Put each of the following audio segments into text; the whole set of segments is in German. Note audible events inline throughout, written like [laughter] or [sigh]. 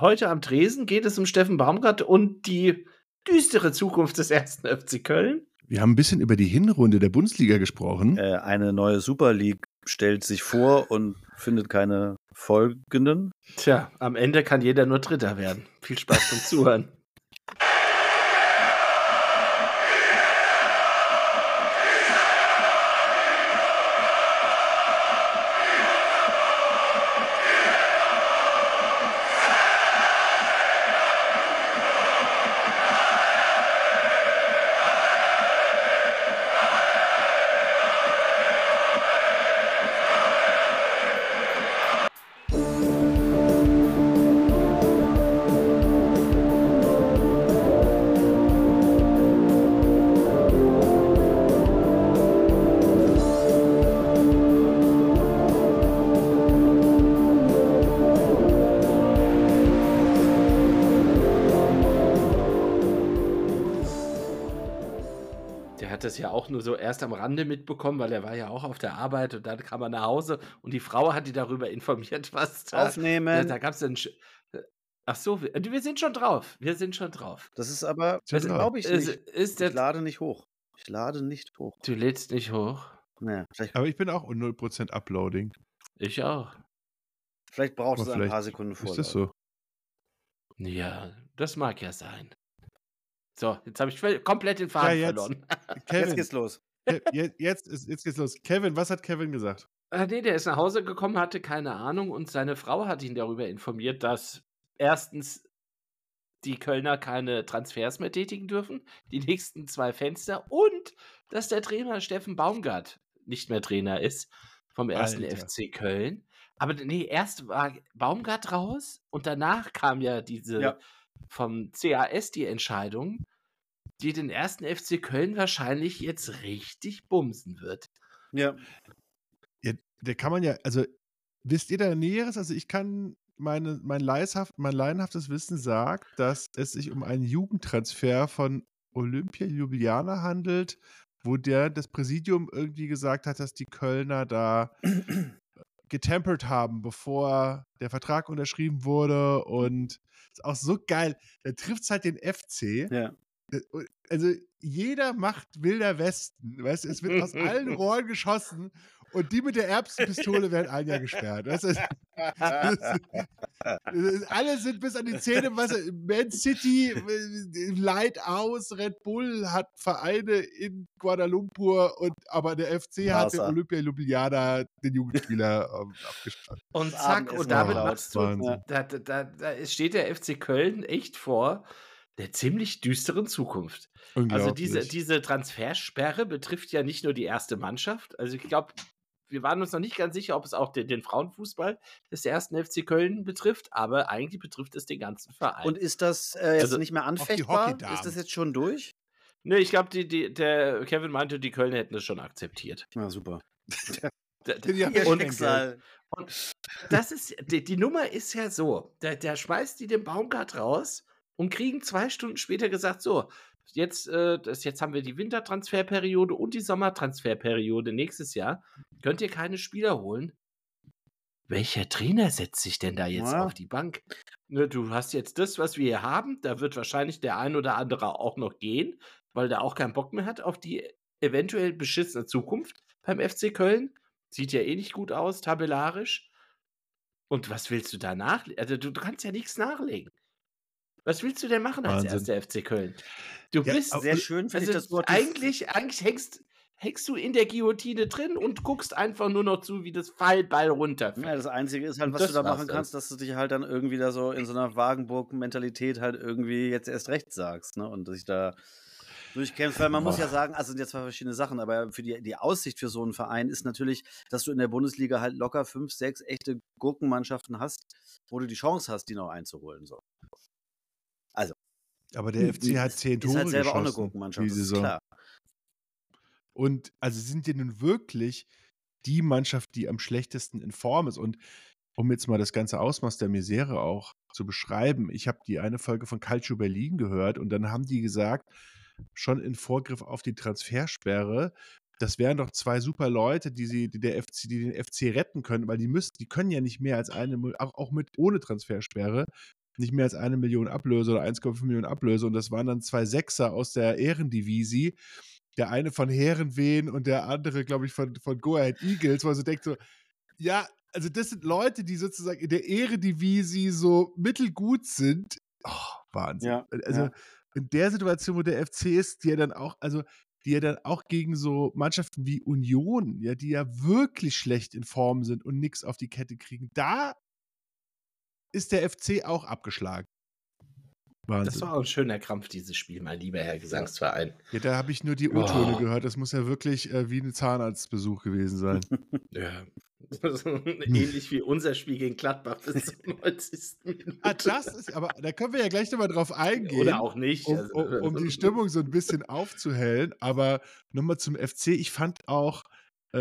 heute am Tresen geht es um Steffen Baumgart und die düstere Zukunft des ersten FC Köln. Wir haben ein bisschen über die Hinrunde der Bundesliga gesprochen. Äh, eine neue Super League stellt sich vor und findet keine folgenden. Tja, am Ende kann jeder nur Dritter werden. Viel Spaß beim Zuhören. [laughs] erst am Rande mitbekommen, weil er war ja auch auf der Arbeit und dann kam er nach Hause und die Frau hat die darüber informiert, [laughs] was da, Aufnehmen. Da, da gab es dann. Ach so, wir, wir, sind schon drauf. Wir sind schon drauf. Das ist aber, das glaube ich nicht. Ist, ich lade nicht hoch. Ich lade nicht hoch. Du lädst nicht hoch. Ja, aber ich bin auch 0% Uploading. Ich auch. Vielleicht braucht es ein paar Sekunden vor. Ist das so? Ja, das mag ja sein. So, jetzt habe ich komplett den Faden ja, jetzt, verloren. Kevin, jetzt geht's los. Jetzt, jetzt, jetzt geht's los. Kevin, was hat Kevin gesagt? Äh, nee, der ist nach Hause gekommen, hatte keine Ahnung und seine Frau hat ihn darüber informiert, dass erstens die Kölner keine Transfers mehr tätigen dürfen, die nächsten zwei Fenster und dass der Trainer Steffen Baumgart nicht mehr Trainer ist vom ersten Alter. FC Köln. Aber nee, erst war Baumgart raus und danach kam ja diese ja. vom CAS die Entscheidung, die den ersten FC Köln wahrscheinlich jetzt richtig bumsen wird. Ja. ja der kann man ja, also wisst ihr da Näheres? Also ich kann meine, mein, leishaft, mein laienhaftes Wissen sagt, dass es sich um einen Jugendtransfer von Olympia Ljubljana handelt, wo der das Präsidium irgendwie gesagt hat, dass die Kölner da [clears throat] getempert haben, bevor der Vertrag unterschrieben wurde und ist auch so geil. Da trifft es halt den FC. Ja. Äh, also jeder macht Wilder Westen. Weißt, es wird aus allen [laughs] Rohren geschossen und die mit der Erbsenpistole werden ein Jahr gesperrt. Weißt, das, das, das, alle sind bis an die Zähne. Was, Man City äh, Light aus, Red Bull hat Vereine in Guadalumpur und aber der FC hat den Olympia Ljubljana den Jugendspieler ähm, abgestrafft. Und zack, und damit machst du, da, da, da steht der FC Köln echt vor der ziemlich düsteren Zukunft. Also diese, diese Transfersperre betrifft ja nicht nur die erste Mannschaft. Also ich glaube, wir waren uns noch nicht ganz sicher, ob es auch den, den, Frauenfußball des ersten FC Köln betrifft, aber eigentlich betrifft es den ganzen Verein. Und ist das äh, jetzt also, nicht mehr anfechtbar? Ist das jetzt schon durch? Nee, ich glaube, die, die, der Kevin meinte, die Kölner hätten das schon akzeptiert. Na super. [laughs] ja, und, und, das ist, die, die, Nummer ist ja so, der, der schmeißt die den Baumgart raus und kriegen zwei Stunden später gesagt, so, jetzt, äh, das, jetzt haben wir die Wintertransferperiode und die Sommertransferperiode nächstes Jahr. Könnt ihr keine Spieler holen? Welcher Trainer setzt sich denn da jetzt ja. auf die Bank? Ne, du hast jetzt das, was wir hier haben. Da wird wahrscheinlich der ein oder andere auch noch gehen, weil der auch keinen Bock mehr hat auf die eventuell beschissene Zukunft beim FC Köln. Sieht ja eh nicht gut aus, tabellarisch. Und was willst du da nachlegen? Also, du, du kannst ja nichts nachlegen. Was willst du denn machen als erster FC Köln? Du ja, bist sehr schön, finde also ich das Wort. Eigentlich, eigentlich hängst, hängst du in der Guillotine drin und guckst einfach nur noch zu, wie das Fallball runterfällt. Ja, das Einzige ist halt, was das du da machen kannst, dass du dich halt dann irgendwie da so in so einer Wagenburg-Mentalität halt irgendwie jetzt erst recht sagst, ne? Und sich da durchkämpft, weil man Boah. muss ja sagen, also sind ja zwei verschiedene Sachen, aber für die, die Aussicht für so einen Verein ist natürlich, dass du in der Bundesliga halt locker fünf, sechs echte Gurkenmannschaften hast, wo du die Chance hast, die noch einzuholen. So. Also. Aber der FC hat zehn Tore ist halt selber auch eine Gurkenmannschaft, das ist klar. Und also sind die nun wirklich die Mannschaft, die am schlechtesten in Form ist. Und um jetzt mal das ganze Ausmaß der Misere auch zu beschreiben, ich habe die eine Folge von Calcio Berlin gehört und dann haben die gesagt, schon in Vorgriff auf die Transfersperre, das wären doch zwei super Leute, die sie, die der FC, die den FC retten können, weil die müssen, die können ja nicht mehr als eine, auch, auch mit ohne Transfersperre, nicht mehr als eine Million Ablöse oder 1,5 Millionen Ablöse. Und das waren dann zwei Sechser aus der Ehrendivisie. Der eine von Herrenwehen und der andere, glaube ich, von, von Go Ahead Eagles, wo man so denkt, so, ja, also das sind Leute, die sozusagen in der Ehrendivisie so mittelgut sind. Oh, Wahnsinn. Ja, also ja. in der Situation, wo der FC ist, die ja dann auch, also die ja dann auch gegen so Mannschaften wie Union, ja, die ja wirklich schlecht in Form sind und nichts auf die Kette kriegen, da ist der FC auch abgeschlagen. Wahnsinn. Das war auch ein schöner Krampf, dieses Spiel, mein lieber Herr Gesangsverein. Ja, da habe ich nur die O-Töne oh. gehört. Das muss ja wirklich äh, wie ein Zahnarztbesuch gewesen sein. [laughs] ja. [laughs] Ähnlich wie unser Spiel gegen Gladbach bis zum [laughs] 90. Minute. Ah, das ist, aber da können wir ja gleich nochmal drauf eingehen. Oder auch nicht. Um, um, also, um die Stimmung so ein bisschen aufzuhellen. Aber nochmal zum FC. Ich fand auch, äh,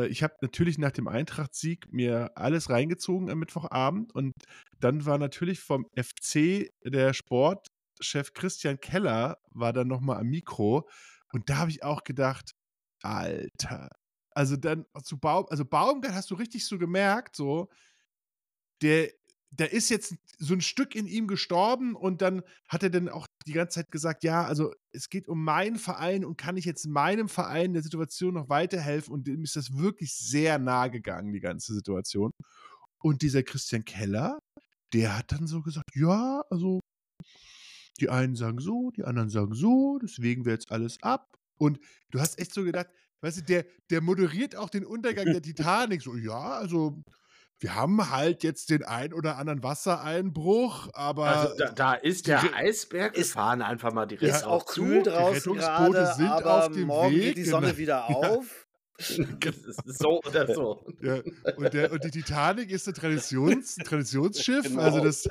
ich habe natürlich nach dem Eintracht-Sieg mir alles reingezogen am Mittwochabend und dann war natürlich vom FC der Sportchef Christian Keller war dann nochmal am Mikro und da habe ich auch gedacht, Alter. Also dann zu Baum, also Baumgart hast du richtig so gemerkt, so, der da ist jetzt so ein Stück in ihm gestorben und dann hat er dann auch die ganze Zeit gesagt, ja, also es geht um meinen Verein und kann ich jetzt meinem Verein der Situation noch weiterhelfen und dem ist das wirklich sehr nahe gegangen, die ganze Situation. Und dieser Christian Keller, der hat dann so gesagt, ja, also die einen sagen so, die anderen sagen so, deswegen wäre jetzt alles ab. Und du hast echt so gedacht, weißt du, der, der moderiert auch den Untergang der [laughs] Titanic so, ja, also wir haben halt jetzt den ein oder anderen Wassereinbruch, aber. Also da, da ist der Eisberg. Es fahren einfach mal die Risse Ist auch kühl draußen gerade, sind aber auf dem morgen Weg, geht die Sonne genau. wieder [laughs] auf. [laughs] so oder so. Ja, und, der, und, die Titanic ist ein, Traditions, Traditionsschiff. Genau. Also das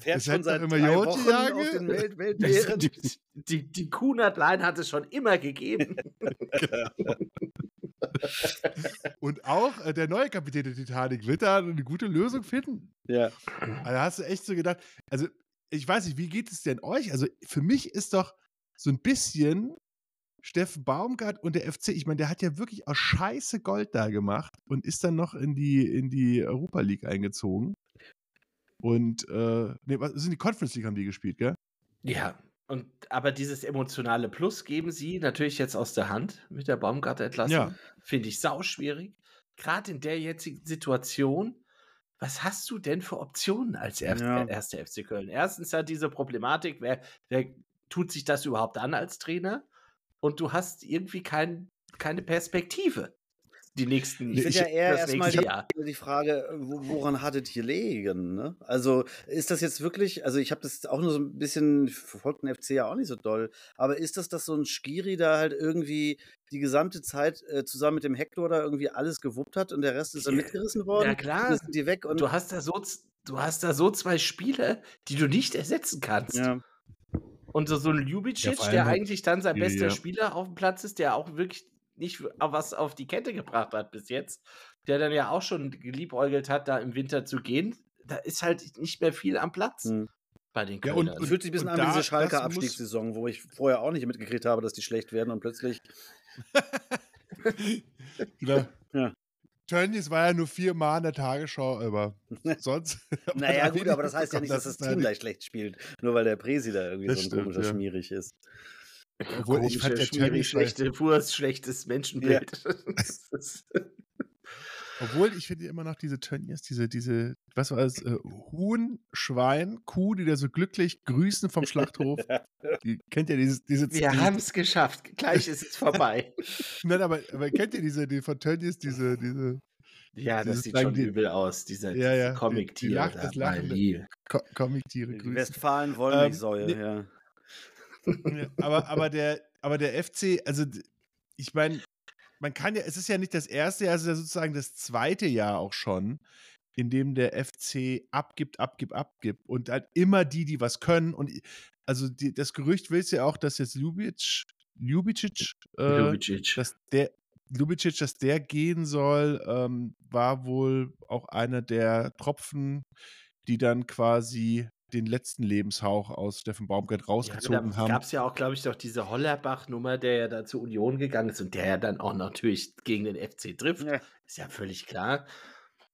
fährt schon seit immer drei Wochen auf den Welt [laughs] Weltmeeren. Die, die, die Kunert-Line hat es schon immer gegeben. [laughs] Und auch äh, der neue Kapitän der Titanic wird da eine gute Lösung finden. Ja. Also da hast du echt so gedacht, also ich weiß nicht, wie geht es denn euch? Also für mich ist doch so ein bisschen Steffen Baumgart und der FC, ich meine, der hat ja wirklich auch scheiße Gold da gemacht und ist dann noch in die, in die Europa League eingezogen. Und, äh, nee, was sind die Conference League haben die gespielt, gell? Ja, und aber dieses emotionale Plus geben sie natürlich jetzt aus der Hand mit der Baumgart-Entlassung. Ja. Finde ich sau schwierig. Gerade in der jetzigen Situation. Was hast du denn für Optionen als er ja. erster FC Köln? Erstens hat diese Problematik, wer, wer tut sich das überhaupt an als Trainer? Und du hast irgendwie kein, keine Perspektive die nächsten Ich finde ja eher erstmal die, die, Frage, woran hattet ihr legen? Ne? Also ist das jetzt wirklich, also ich habe das auch nur so ein bisschen, verfolgt den FC ja auch nicht so doll, aber ist das, dass so ein Skiri da halt irgendwie die gesamte Zeit äh, zusammen mit dem Hector da irgendwie alles gewuppt hat und der Rest ist dann mitgerissen worden? Ja klar, sind die weg und du hast da so, du hast da so zwei Spiele, die du nicht ersetzen kannst. Ja. Und so, so ein Ljubicic, ja, der eigentlich dann sein bester ja. Spieler auf dem Platz ist, der auch wirklich nicht was auf die Kette gebracht hat bis jetzt, der dann ja auch schon geliebäugelt hat, da im Winter zu gehen, da ist halt nicht mehr viel am Platz. Mhm. Bei den ja, und, und fühlt sich ein bisschen an wie diese Schalker Abstiegssaison, wo ich vorher auch nicht mitgekriegt habe, dass die schlecht werden und plötzlich. [laughs] genau. Ja. Tönnies war ja nur viermal in der Tagesschau, aber [laughs] sonst. [laughs] naja, gut, aber das heißt ja nicht, dass das Team gleich schlecht spielt, nur weil der Presi da irgendwie das so ein stimmt, komischer ja. Schmierig ist. Obwohl ich fand der Tönnies schlechte, pures schlechtes Menschenbild. Ja. [laughs] Obwohl ich finde immer noch diese Tönnies, diese, diese, was war das, äh, Huhn, Schwein, Kuh, die da so glücklich grüßen vom Schlachthof. [laughs] Die, kennt ihr diese, diese Wir haben es geschafft. Gleich ist es vorbei. [laughs] Nein, aber, aber kennt ihr diese, die von Tönnies, diese, diese. Ja, das sieht schon die, übel aus, diese, ja, ja, Comic-Tiere. Die, die Lachen, Comic-Tiere. Die Westfalen-Wollmilchsäue, ähm, nee, ja aber, aber, der, aber der FC, also ich meine, man kann ja, es ist ja nicht das erste Jahr, es ist ja sozusagen das zweite Jahr auch schon, in dem der FC abgibt, abgibt, abgibt und halt immer die, die was können. Und also die, das Gerücht will es ja auch, dass jetzt Ljubic, Ljubicic, äh, Ljubicic. dass der Ljubicic, dass der gehen soll, ähm, war wohl auch einer der Tropfen, die dann quasi den letzten Lebenshauch aus Steffen Baumgart rausgezogen ja, haben. gab es ja auch, glaube ich, doch diese Hollerbach-Nummer, der ja da zur Union gegangen ist und der ja dann auch natürlich gegen den FC trifft. Ja. Ist ja völlig klar.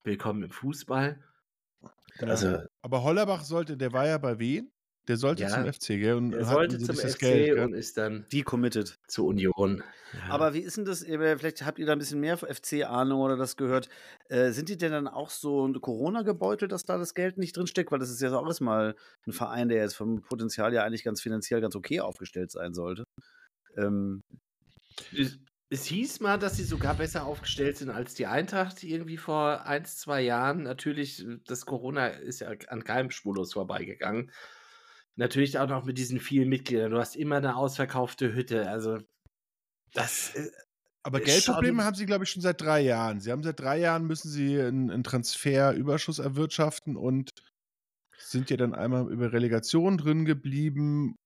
Willkommen im Fußball. Also, aber Hollerbach sollte, der war ja bei wen? Der sollte ja, zum FC, gell? Und er sollte zum FC Geld, und ist dann decommitted zur Union. Ja. Aber wie ist denn das? Vielleicht habt ihr da ein bisschen mehr FC-Ahnung oder das gehört. Äh, sind die denn dann auch so Corona gebeutelt, dass da das Geld nicht drinsteckt? Weil das ist ja auch erstmal ein Verein, der jetzt vom Potenzial ja eigentlich ganz finanziell ganz okay aufgestellt sein sollte. Ähm, es, es hieß mal, dass sie sogar besser aufgestellt sind als die Eintracht irgendwie vor ein, zwei Jahren. Natürlich, das Corona ist ja an keinem spurlos vorbeigegangen. Natürlich auch noch mit diesen vielen Mitgliedern. Du hast immer eine ausverkaufte Hütte. Also, das. Äh, aber Geldprobleme haben sie, glaube ich, schon seit drei Jahren. Sie haben seit drei Jahren müssen sie einen, einen Transferüberschuss erwirtschaften und sind ja dann einmal über Relegation drin geblieben.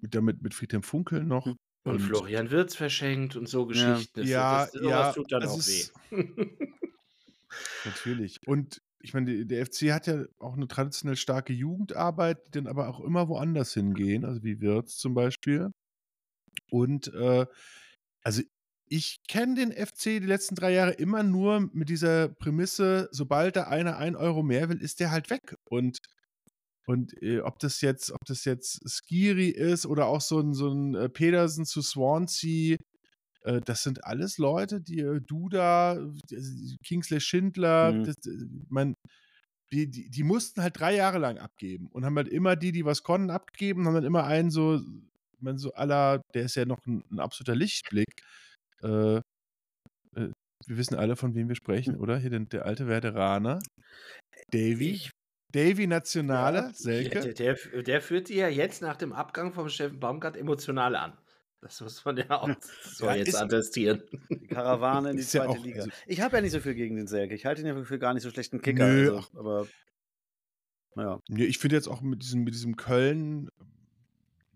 Mit, damit mit Friedhelm Funkel noch. Und, und Florian Wirtz verschenkt und so Geschichten. Ja, das, das, ja, tut dann auch weh. [laughs] Natürlich. Und ich meine, der FC hat ja auch eine traditionell starke Jugendarbeit, die dann aber auch immer woanders hingehen, also wie Wirtz zum Beispiel. Und äh, also ich kenne den FC die letzten drei Jahre immer nur mit dieser Prämisse, sobald da einer ein Euro mehr will, ist der halt weg. Und, und äh, ob das jetzt, ob das jetzt Skiri ist oder auch so ein, so ein äh, Pedersen zu Swansea, äh, das sind alles Leute, die äh, Duda, Kingsley Schindler, mhm. das, äh, mein, die, die, die, mussten halt drei Jahre lang abgeben und haben halt immer die, die was konnten, abgegeben, haben dann immer einen so, man so aller, der ist ja noch ein, ein absoluter Lichtblick. Äh, äh, wir wissen alle, von wem wir sprechen, oder? Hier den, der alte Werderaner. Davy. Davy Nationale, ja, Selke. Der, der, der führt die ja jetzt nach dem Abgang vom Steffen Baumgart emotional an. Das muss man ja auch [laughs] so ja, jetzt attestieren. Die Karawane in die [laughs] zweite ja auch, Liga. Also ich habe ja nicht so viel gegen den Serge. Ich halte ihn ja für gar nicht so schlechten Kicker. Nö, also, aber naja. Ja, ich finde jetzt auch mit diesem, mit diesem Köln,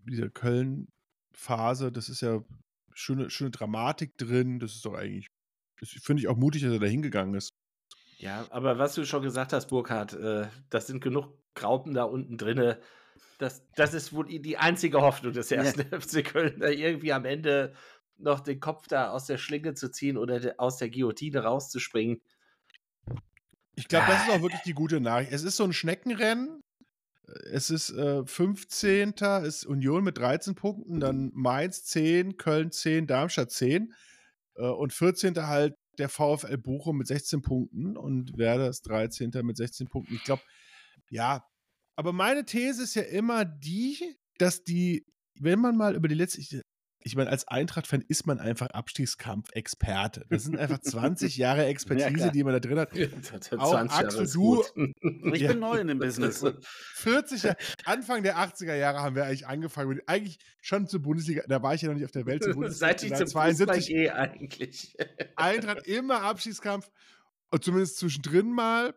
dieser Köln-Phase, das ist ja schöne, schöne Dramatik drin. Das ist doch eigentlich, finde ich auch mutig, dass er da hingegangen ist. Ja, aber was du schon gesagt hast, Burkhard, äh, das sind genug Graupen da unten drinne das, das ist wohl die einzige Hoffnung des ersten [laughs] ja. FC Köln, da irgendwie am Ende noch den Kopf da aus der Schlinge zu ziehen oder aus der Guillotine rauszuspringen. Ich glaube, das ist auch wirklich die gute Nachricht. Es ist so ein Schneckenrennen. Es ist äh, 15. ist Union mit 13 Punkten, dann Mainz 10, Köln 10, Darmstadt 10 äh, und 14. halt der VfL Bochum mit 16 Punkten und Werder ist 13. mit 16 Punkten. Ich glaube, ja, aber meine These ist ja immer die, dass die, wenn man mal über die letzte, ich, ich meine, als Eintracht-Fan ist man einfach Abstiegskampf-Experte. Das sind einfach [laughs] 20 Jahre Expertise, ja, die man da drin hat. Auch Axel, du. [laughs] Ich ja. bin neu in dem Business. 40 Jahre, Anfang der 80er Jahre haben wir eigentlich angefangen. Eigentlich schon zur Bundesliga, da war ich ja noch nicht auf der Welt zur Bundesliga. Seit ich zum 72 gehe eigentlich. Eintracht immer Abstiegskampf. Und zumindest zwischendrin mal.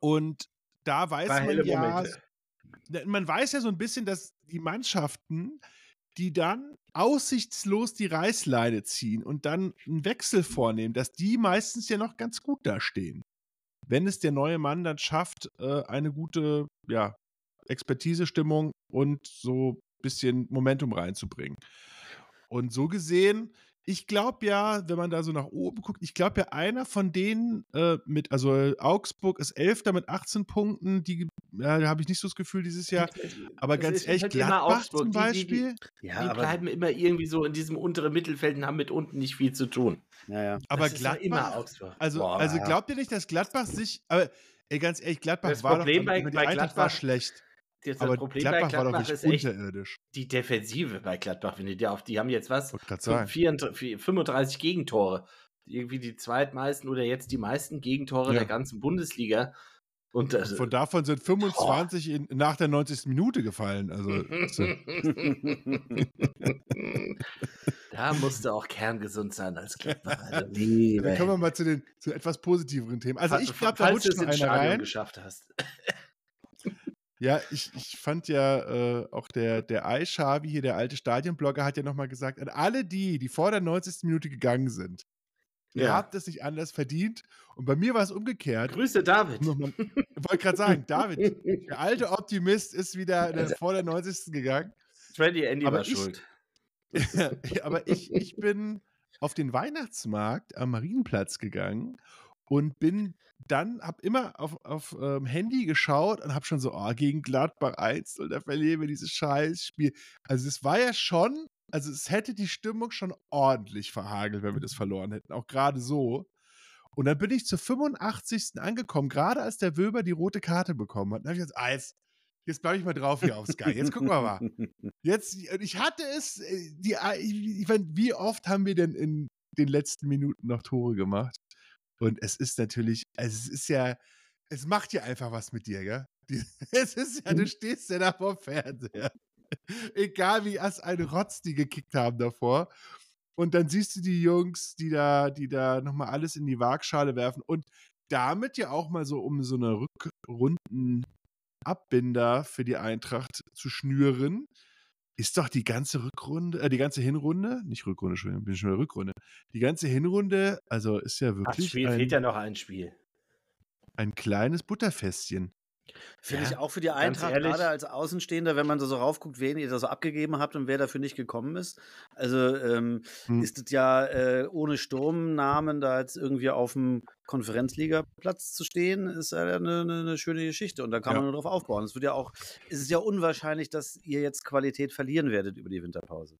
Und da weiß man ja, man weiß ja so ein bisschen, dass die Mannschaften, die dann aussichtslos die Reißleine ziehen und dann einen Wechsel vornehmen, dass die meistens ja noch ganz gut dastehen. Wenn es der neue Mann dann schafft, äh, eine gute ja, Expertisestimmung und so ein bisschen Momentum reinzubringen. Und so gesehen ich glaube ja, wenn man da so nach oben guckt, ich glaube ja, einer von denen äh, mit, also Augsburg ist Elfter mit 18 Punkten, die, ja, da habe ich nicht so das Gefühl dieses Jahr. Aber ganz ehrlich, halt Gladbach zum Beispiel. Die, die, die, ja, die bleiben immer irgendwie so in diesem unteren Mittelfeld und haben mit unten nicht viel zu tun. Ja, ja. Aber Gladbach, immer Augsburg. Also, Boah, also glaubt ihr nicht, dass Gladbach sich, aber ey, ganz ehrlich, Gladbach das war Problem doch, bei, bei Gladbach war schlecht. Das aber Problem Gladbach Gladbach war doch ist unterirdisch. die Defensive bei Gladbach, wenn die auf, die haben jetzt was? 34, 35 Gegentore. Irgendwie die zweitmeisten oder jetzt die meisten Gegentore ja. der ganzen Bundesliga. Und das, Von davon sind 25 in, nach der 90. Minute gefallen. Also, [laughs] [laughs] da musste auch kerngesund sein als Gladbach. Also, [laughs] Dann kommen wir mal zu den zu etwas positiveren Themen. Also ich glaube, da rutscht noch einer rein. geschafft hast. Ja, ich, ich fand ja äh, auch der, der Aishavi hier, der alte Stadionblogger, hat ja nochmal gesagt, an alle die, die vor der 90. Minute gegangen sind, ja. ihr habt es nicht anders verdient. Und bei mir war es umgekehrt. Grüße David. Ich wollte gerade sagen, David, der alte [laughs] Optimist ist wieder der, vor der 90. gegangen. Freddy Andy aber war ich, schuld. [laughs] aber ich, ich bin auf den Weihnachtsmarkt am Marienplatz gegangen und bin dann, hab immer auf, auf ähm, Handy geschaut und hab schon so, oh, gegen Gladbach 1 und da verlieren wir dieses Scheißspiel. Also es war ja schon, also es hätte die Stimmung schon ordentlich verhagelt, wenn wir das verloren hätten, auch gerade so. Und dann bin ich zur 85. angekommen, gerade als der Wöber die rote Karte bekommen hat. Dann habe ich gesagt, ah, jetzt, jetzt bleibe ich mal drauf hier auf Sky. Jetzt gucken wir mal. [laughs] Jetzt, ich hatte es, äh, die, äh, ich meine, wie oft haben wir denn in den letzten Minuten noch Tore gemacht? Und es ist natürlich, also es ist ja, es macht ja einfach was mit dir, gell? [laughs] Es ist ja, du mhm. stehst ja da vor Fernseher. [laughs] Egal wie as eine Rotz die gekickt haben davor. Und dann siehst du die Jungs, die da, die da nochmal alles in die Waagschale werfen und damit ja auch mal so um so eine Rückrundenabbinder für die Eintracht zu schnüren, ist doch die ganze Rückrunde, äh, die ganze Hinrunde, nicht Rückrunde, schon, bin schon in der Rückrunde. Die ganze Hinrunde, also ist ja wirklich. Ach, Spiel ein, fehlt ja noch ein Spiel. Ein kleines Butterfestchen. Finde ja, ich auch für die Eintracht, gerade als Außenstehender, wenn man so raufguckt, wen ihr da so abgegeben habt und wer dafür nicht gekommen ist. Also ähm, hm. ist es ja äh, ohne Sturmnamen da jetzt irgendwie auf dem Konferenzligaplatz zu stehen, ist ja eine, eine, eine schöne Geschichte und da kann ja. man nur drauf aufbauen. Es wird ja auch, es ist ja unwahrscheinlich, dass ihr jetzt Qualität verlieren werdet über die Winterpause.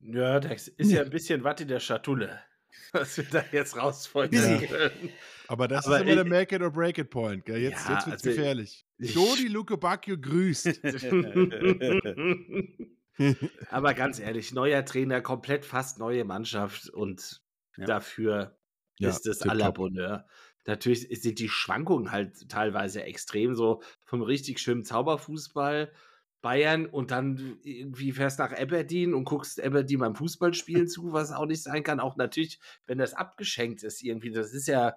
Ja, das ist ja ein bisschen Watt in der Schatulle, [laughs] was wir da jetzt rausfolgen können. Aber das Aber ist immer der Make it or break it Point. Gell? Jetzt, ja, jetzt wird's also gefährlich. Dodi Luke Bacchio grüßt. [laughs] [laughs] Aber ganz ehrlich, neuer Trainer, komplett fast neue Mannschaft und ja. dafür ja, ist es à la Bonheur. Natürlich sind die Schwankungen halt teilweise extrem, so vom richtig schönen Zauberfußball Bayern und dann irgendwie fährst nach Aberdeen und guckst Aberdeen beim Fußballspielen zu, was auch nicht sein kann. Auch natürlich, wenn das abgeschenkt ist irgendwie, das ist ja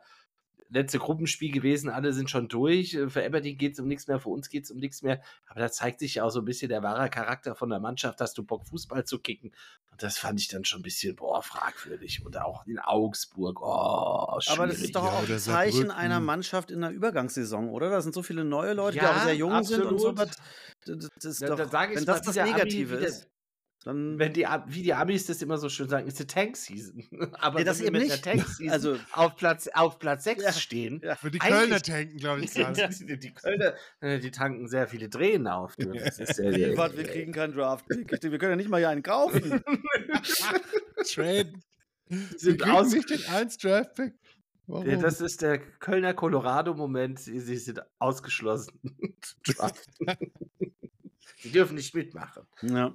letzte Gruppenspiel gewesen, alle sind schon durch. Äh, für Aberdeen geht es um nichts mehr, für uns geht es um nichts mehr. Aber da zeigt sich ja auch so ein bisschen der wahre Charakter von der Mannschaft, hast du Bock, Fußball zu kicken. Und das fand ich dann schon ein bisschen, boah, fragwürdig. Und auch in Augsburg, oh, schwierig. Aber das ist doch auch ein Zeichen einer Mannschaft in der Übergangssaison, oder? Da sind so viele neue Leute, ja, die auch sehr jung absolut. sind und so. Das, das ist ja, doch, da wenn das das Negative Abi, ist. Dann Wenn die, wie die Amis das immer so schön sagen, ist die Tank-Season. [laughs] Aber ja, das eben mit nicht. der Tank-Season [laughs] also, auf, Platz, auf Platz 6 ja, stehen. Ja. Für die Kölner tanken, glaube ich. [laughs] die, die Kölner, äh, die tanken sehr viele Tränen auf. Das ist die, wir kriegen keinen Draft. Wir können ja nicht mal hier einen kaufen. Trade. Sie kriegen aus nicht den 1 Draft-Pick. Ja, das ist der Kölner Colorado-Moment. Sie sind ausgeschlossen. Sie dürfen nicht mitmachen. Ja.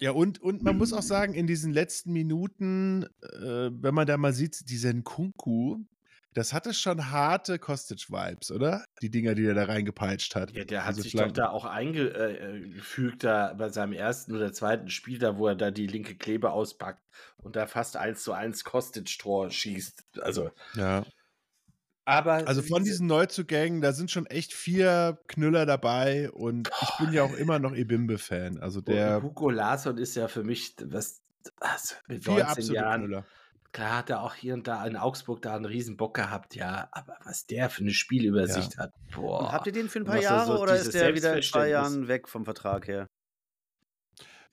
Ja, und, und man muss auch sagen, in diesen letzten Minuten, äh, wenn man da mal sieht, diesen Kunku, das hatte schon harte Kostic-Vibes, oder? Die Dinger, die er da reingepeitscht hat. Ja, der hat also sich doch da auch eingefügt, da bei seinem ersten oder zweiten Spiel, da wo er da die linke Klebe auspackt und da fast eins zu eins Kostic-Tor schießt. Also. Ja. Aber also von diesen Neuzugängen, da sind schon echt vier Knüller dabei und ich bin ja auch immer noch Ebimbe-Fan. Also der. Hugo Larsson ist ja für mich was, was mit vier 19 Jahren. Knüller. Klar hat er auch hier und da in Augsburg da einen riesen Bock gehabt, ja, aber was der für eine Spielübersicht ja. hat. Boah. Und habt ihr den für ein paar Jahre so oder ist der wieder in zwei Jahren weg vom Vertrag her?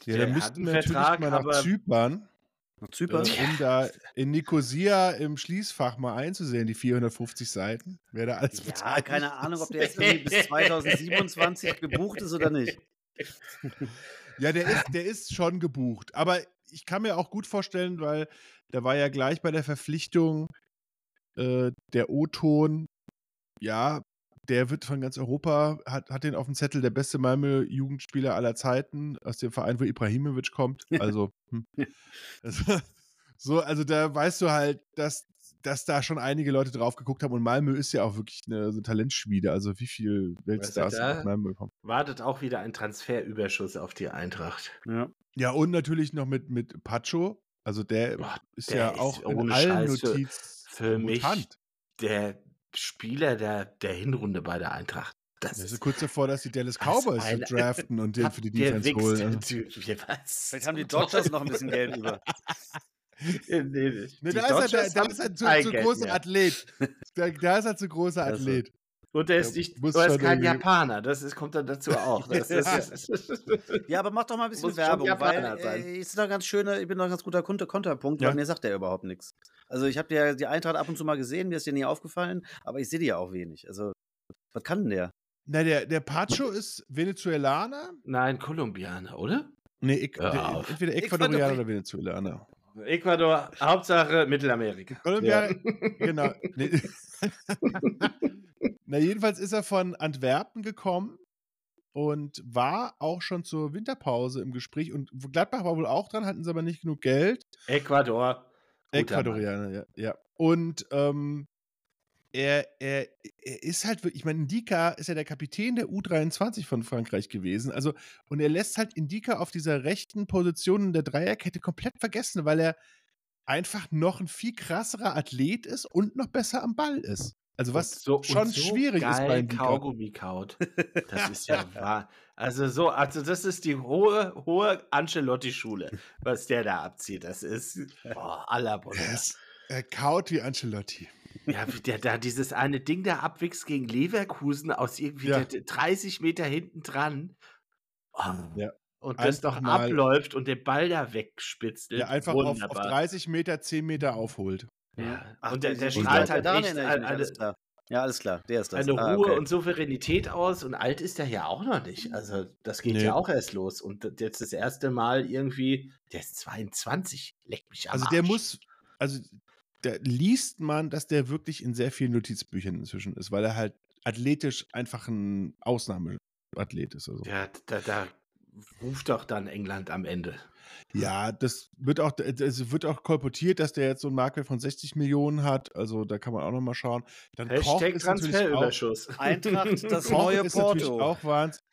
Ja, der, der müssten wir natürlich Vertrag, mal nach Zypern. Nach Zypern? Äh, um da in Nicosia im Schließfach mal einzusehen, die 450 Seiten. Wer da alles Ja, keine Ahnung, ob der jetzt irgendwie bis 2027 gebucht ist oder nicht. [laughs] Ja, der ist, der ist schon gebucht. Aber ich kann mir auch gut vorstellen, weil da war ja gleich bei der Verpflichtung äh, der O-Ton, ja, der wird von ganz Europa, hat, hat den auf dem Zettel der beste Malmö-Jugendspieler aller Zeiten, aus dem Verein, wo Ibrahimovic kommt. [laughs] Also, hm. also, [laughs] so, also da weißt du halt, dass, dass da schon einige Leute drauf geguckt haben und Malmö ist ja auch wirklich eine, so Talentschmiede. Also wie viel Weltstars da Malmö kommen. Wartet auch wieder ein Transferüberschuss auf die Eintracht. Ja, ja und natürlich noch mit, mit Pacho. Also der Boah, ist der ja ist auch in allen Notizen für, für mich der Spieler der, der Hinrunde bei der Eintracht. Das, das ist kurz davor, dass die Dallas Cowboys ein, draften und [laughs] den für die Defense holen. Vielleicht haben die Dodgers noch ein bisschen Geld über. [laughs] nee, nee, nee da, ist er, da, ist er zu, zu großer Athlet. [laughs] Da, da, ist er zu großer also, Athlet. Und er ist nicht, er ist kein Japaner, das ist, kommt dann dazu auch. Das, das, ja, aber mach doch mal ein bisschen Werbung, weil äh, ist doch ganz schöner, ich bin doch ein ganz guter Konterpunkt, ja. weil mir sagt er überhaupt nichts. Also ich habe ja die Eintracht ab und zu mal gesehen, mir ist dir nie aufgefallen, aber ich sehe die ja auch wenig. Also, was kann denn der? Na, der, der Pacho ist Venezuelaner? Nein, Kolumbianer, oder? Nee, ich, der, entweder Ecuadorianer oder Venezuelaner. Ecuador, Hauptsache Mittelamerika. Kolumbia, ja. [laughs] genau. Nee. [laughs] Na, jedenfalls ist er von Antwerpen gekommen und war auch schon zur Winterpause im Gespräch. Und Gladbach war wohl auch dran, hatten sie aber nicht genug Geld. Ecuador. Ecuadorianer, ja, ja. Und ähm, er, er, er ist halt wirklich, ich meine, Indika ist ja der Kapitän der U23 von Frankreich gewesen. Also, und er lässt halt Indika auf dieser rechten Position in der Dreierkette komplett vergessen, weil er einfach noch ein viel krasserer Athlet ist und noch besser am Ball ist. Also was so, schon so schwierig ist bei. Kaugummi kaut. Das ist ja wahr. Also so, also das ist die hohe, hohe Ancelotti-Schule, was der da abzieht. Das ist boah, la Er kaut wie Ancelotti. Ja, der da dieses eine Ding da abwächst gegen Leverkusen aus irgendwie ja. 30 Meter hinten dran. Oh. Ja. Und das doch abläuft und den Ball da wegspitzt. Ja, einfach auf, auf, 30 Meter, 10 Meter aufholt. Ja. Ach, und der, der strahlt halt echt alles klar. Ja, alles klar, der ist das. Eine ah, Ruhe okay. und Souveränität aus und alt ist er ja auch noch nicht. Also, das geht nee. ja auch erst los. Und jetzt das erste Mal irgendwie, der ist 22, leckt mich am Also, der Arsch. muss, also, da liest man, dass der wirklich in sehr vielen Notizbüchern inzwischen ist, weil er halt athletisch einfach ein Ausnahmeathlet ist. Also. Ja, da, da ruft doch dann England am Ende. Ja, das wird auch, es wird auch kolportiert, dass der jetzt so einen Marktwert von 60 Millionen hat. Also da kann man auch nochmal schauen. Dann Hashtag Transferüberschuss. [laughs] Eintracht, das neue Porto. auch Wahnsinn.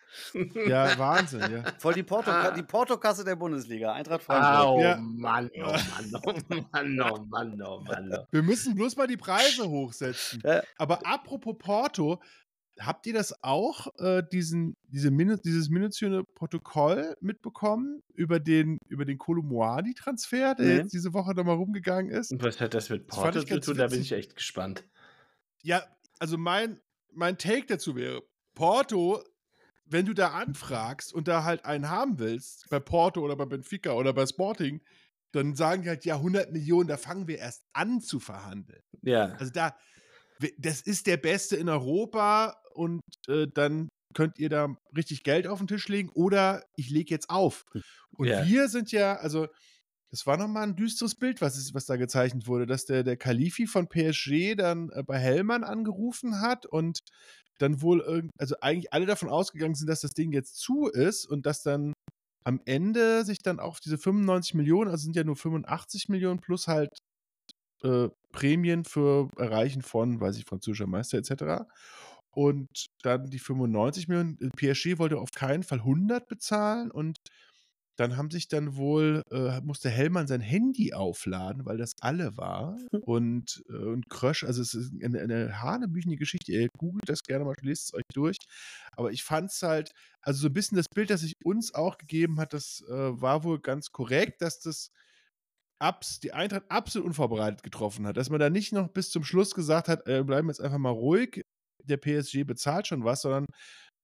Ja, Wahnsinn, ja. Voll die, Porto, ah. die Portokasse der Bundesliga, Eintracht Frankfurt. Oh ja. Mann, oh Mann, oh Mann, oh Mann, oh Mann. Wir müssen bloß mal die Preise hochsetzen. Aber apropos Porto, habt ihr das auch, äh, diesen, diese Minu dieses minutiöse Protokoll mitbekommen über den, über den Kolomoani-Transfer, der nee. jetzt diese Woche nochmal rumgegangen ist? Und was hat das mit Porto das zu tun? Da bin ich echt gespannt. Ja, also mein, mein Take dazu wäre, Porto wenn du da anfragst und da halt einen haben willst, bei Porto oder bei Benfica oder bei Sporting, dann sagen die halt, ja, 100 Millionen, da fangen wir erst an zu verhandeln. Ja. Also da, das ist der Beste in Europa und äh, dann könnt ihr da richtig Geld auf den Tisch legen oder ich lege jetzt auf. Und ja. wir sind ja, also das war nochmal ein düsteres Bild, was, ist, was da gezeichnet wurde, dass der, der Kalifi von PSG dann äh, bei Hellmann angerufen hat und dann wohl, also eigentlich alle davon ausgegangen sind, dass das Ding jetzt zu ist und dass dann am Ende sich dann auch diese 95 Millionen, also sind ja nur 85 Millionen plus halt äh, Prämien für Erreichen von, weiß ich, französischer Meister etc. Und dann die 95 Millionen. Äh, PSG wollte auf keinen Fall 100 bezahlen und dann haben sich dann wohl, äh, musste Hellmann sein Handy aufladen, weil das alle war. Hm. Und, äh, und Krösch, also es ist eine, eine hanebüchene Geschichte. Ihr googelt das gerne mal, lest es euch durch. Aber ich fand es halt, also so ein bisschen das Bild, das sich uns auch gegeben hat, das äh, war wohl ganz korrekt, dass das Abs, die Eintracht absolut unvorbereitet getroffen hat. Dass man da nicht noch bis zum Schluss gesagt hat, äh, bleiben jetzt einfach mal ruhig, der PSG bezahlt schon was, sondern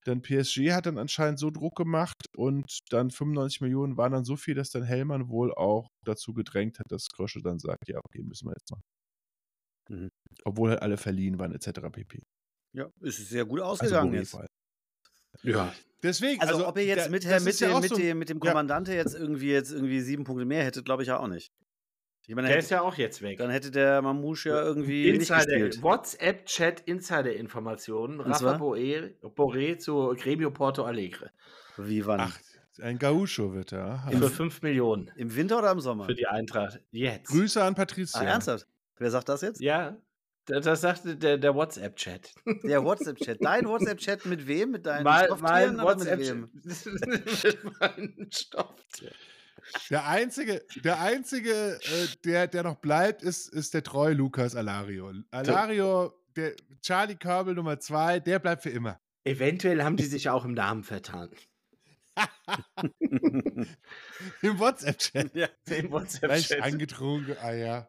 dann PSG hat dann anscheinend so Druck gemacht und dann 95 Millionen waren dann so viel, dass dann Hellmann wohl auch dazu gedrängt hat, dass Krösche dann sagt, ja, okay, müssen wir jetzt machen. Mhm. Obwohl halt alle verliehen waren, etc. pp. Ja, ist sehr gut also ausgegangen also jetzt. Ja. Deswegen, also, also ob ihr jetzt mit, mit, ja mit, so, dem, mit dem Kommandante ja. jetzt irgendwie jetzt irgendwie sieben Punkte mehr hättet, glaube ich ja auch nicht. Ich meine, der hätte, ist ja auch jetzt weg. Dann hätte der Mamouche ja irgendwie Insider, WhatsApp-Chat Insider-Informationen. Rafa Boré, Boré zu Gremio Porto Alegre. Wie wann? Ach, ein Gaucho wird er. Für 5 Millionen. Im Winter oder im Sommer? Für die Eintracht. Jetzt. Grüße an Patricia. Ah, ernsthaft? Wer sagt das jetzt? Ja, das sagte der, der WhatsApp-Chat. Der WhatsApp-Chat. Dein WhatsApp-Chat mit wem? Mit deinen Stofftieren WhatsApp mit wem? [laughs] mit meinen Stofftieren. Der einzige, der einzige, äh, der, der noch bleibt, ist, ist der treue Lukas Alario. Alario, der Charlie Körbel Nummer zwei, der bleibt für immer. Eventuell haben die sich auch im Namen vertan. [laughs] Im WhatsApp-Chat. Ja, im WhatsApp-Chat. angetrunken, ah ja.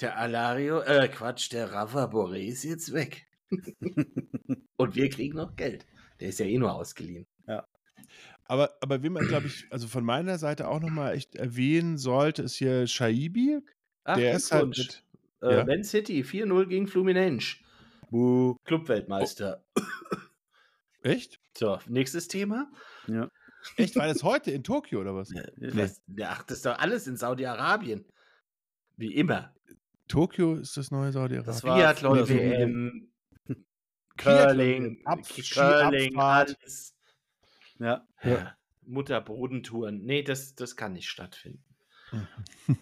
Der Alario, äh, Quatsch, der Rafa Boré ist jetzt weg. [laughs] Und wir kriegen noch Geld. Der ist ja eh nur ausgeliehen. Ja. Aber, aber wie man, glaube ich, also von meiner Seite auch nochmal echt erwähnen sollte, ist hier Shaibi. Ach, der ist halt mit, äh, ja. Man City 4-0 gegen Fluminense. Buh. Clubweltmeister. Oh. Echt? So, nächstes Thema. Ja. Echt? War das heute in Tokio oder was? Nee. Ach, das ist doch alles in Saudi-Arabien. Wie immer. Tokio ist das neue Saudi-Arabien. Das war Biathlon WM. Curling, Curling, alles. Ja. ja. Mutter-Bodentouren. Nee, das, das kann nicht stattfinden. [laughs]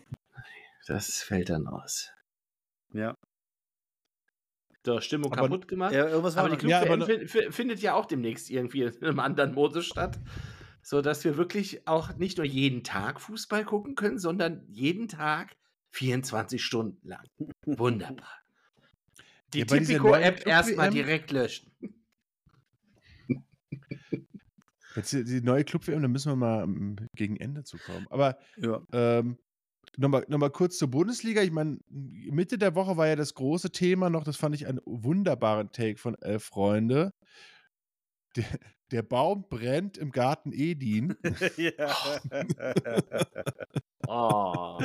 das fällt dann aus. Ja. So, Stimmung aber, kaputt gemacht. Ja, irgendwas aber die Club ja, aber findet ja auch demnächst irgendwie in einem anderen Modus statt. So dass wir wirklich auch nicht nur jeden Tag Fußball gucken können, sondern jeden Tag 24 Stunden lang. Wunderbar. Die ja, Tipico-App erstmal direkt löschen. Jetzt die, die neue Club-WM, da müssen wir mal gegen Ende zu kommen. Aber ja. ähm, nochmal noch mal kurz zur Bundesliga. Ich meine, Mitte der Woche war ja das große Thema noch, das fand ich einen wunderbaren Take von Elf Freunde. Der, der Baum brennt im Garten Edin. [laughs] ja. [laughs] oh.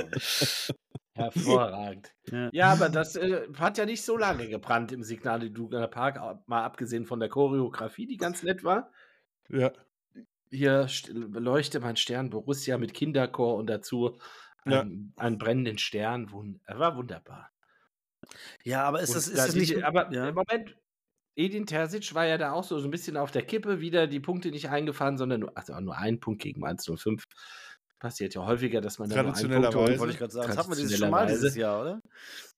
Hervorragend. Ja. ja, aber das äh, hat ja nicht so lange gebrannt im Signal Iduna Park, mal abgesehen von der Choreografie, die ganz nett war. Ja. Hier leuchte mein Stern Borussia mit Kinderchor und dazu ja. einen, einen brennenden Stern. Wund war wunderbar. Ja, aber ist das, ist das nicht. Aber ja. im Moment, Edin Terzic war ja da auch so, so ein bisschen auf der Kippe, wieder die Punkte nicht eingefahren, sondern nur, also nur ein Punkt gegen 105. Passiert ja häufiger, dass man da nur einen Punkt holt. Wollte ich gerade sagen. Das hat man dieses schon mal dieses Jahr, oder?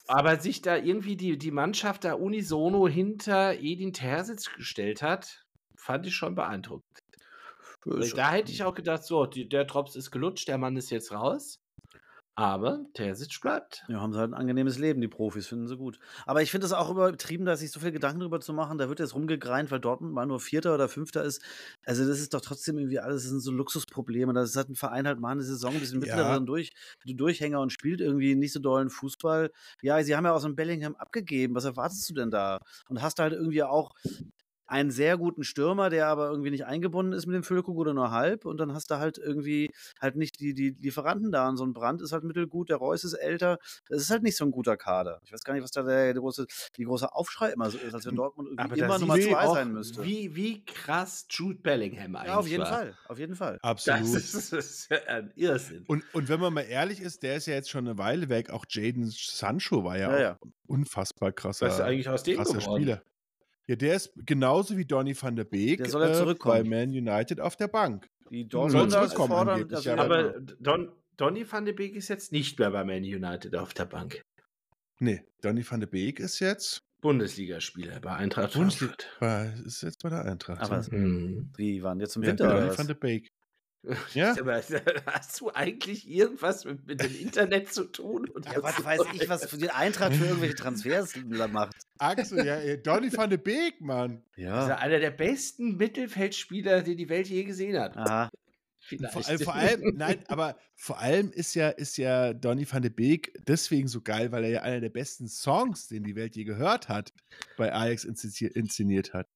Aber sich da irgendwie die, die Mannschaft da unisono hinter Edin Terzic gestellt hat, fand ich schon beeindruckend. Da hätte ich auch gedacht, so, die, der Drops ist gelutscht, der Mann ist jetzt raus. Aber Terzic bleibt. Ja, haben sie halt ein angenehmes Leben, die Profis, finden sie gut. Aber ich finde es auch übertrieben, da sich so viel Gedanken drüber zu machen. Da wird jetzt rumgegreint, weil Dortmund mal nur Vierter oder Fünfter ist. Also, das ist doch trotzdem irgendwie alles, das sind so Luxusprobleme. Das hat ein Verein halt mal eine Saison, ein bisschen mittleren ja. durch, Durchhänger und spielt irgendwie nicht so dollen Fußball. Ja, sie haben ja auch so ein Bellingham abgegeben. Was erwartest du denn da? Und hast halt irgendwie auch einen sehr guten Stürmer, der aber irgendwie nicht eingebunden ist mit dem Füllkrug oder nur halb. Und dann hast du halt irgendwie halt nicht die, die Lieferanten da. Und so ein Brand ist halt mittelgut, der Reus ist älter. Das ist halt nicht so ein guter Kader. Ich weiß gar nicht, was da der, der große, die große Aufschrei immer so ist, als wenn Dortmund irgendwie immer Nummer zwei sein müsste. Wie, wie krass Jude Bellingham eigentlich Ja, auf jeden war. Fall. Auf jeden Fall. Absolut. Das ist, [laughs] das ist ein Irrsinn. Und, und wenn man mal ehrlich ist, der ist ja jetzt schon eine Weile weg. Auch Jaden Sancho war ja, ja, ja. unfassbar krasser, was ist eigentlich aus dem krasser geworden? Spieler. Ja, der ist genauso wie Donny van der Beek der soll ja zurückkommen. Äh, bei Man United auf der Bank. Die Dortmund fordern, also, ja, aber Don, Donny van der Beek ist jetzt nicht mehr bei Man United auf der Bank. Nee, Donny van der Beek ist jetzt Bundesligaspieler bei Eintracht Bundesliga Frankfurt. Ist jetzt bei der Eintracht. Aber ja. Hm. die waren jetzt im Winter. Ja, Donny van der Beek. Ja. Aber hast du eigentlich irgendwas mit, mit dem Internet zu tun? ja, was weiß ich, was für die Eintracht für irgendwelche Transfers macht. Axel, ja, Donny van de Beek, Mann. Ja. Ist einer der besten Mittelfeldspieler, die die Welt je gesehen hat. Aha. Vor, vor, allem, nein, aber vor allem ist ja, ist ja Donny van de Beek deswegen so geil, weil er ja einer der besten Songs, den die Welt je gehört hat, bei Ajax inszeniert hat.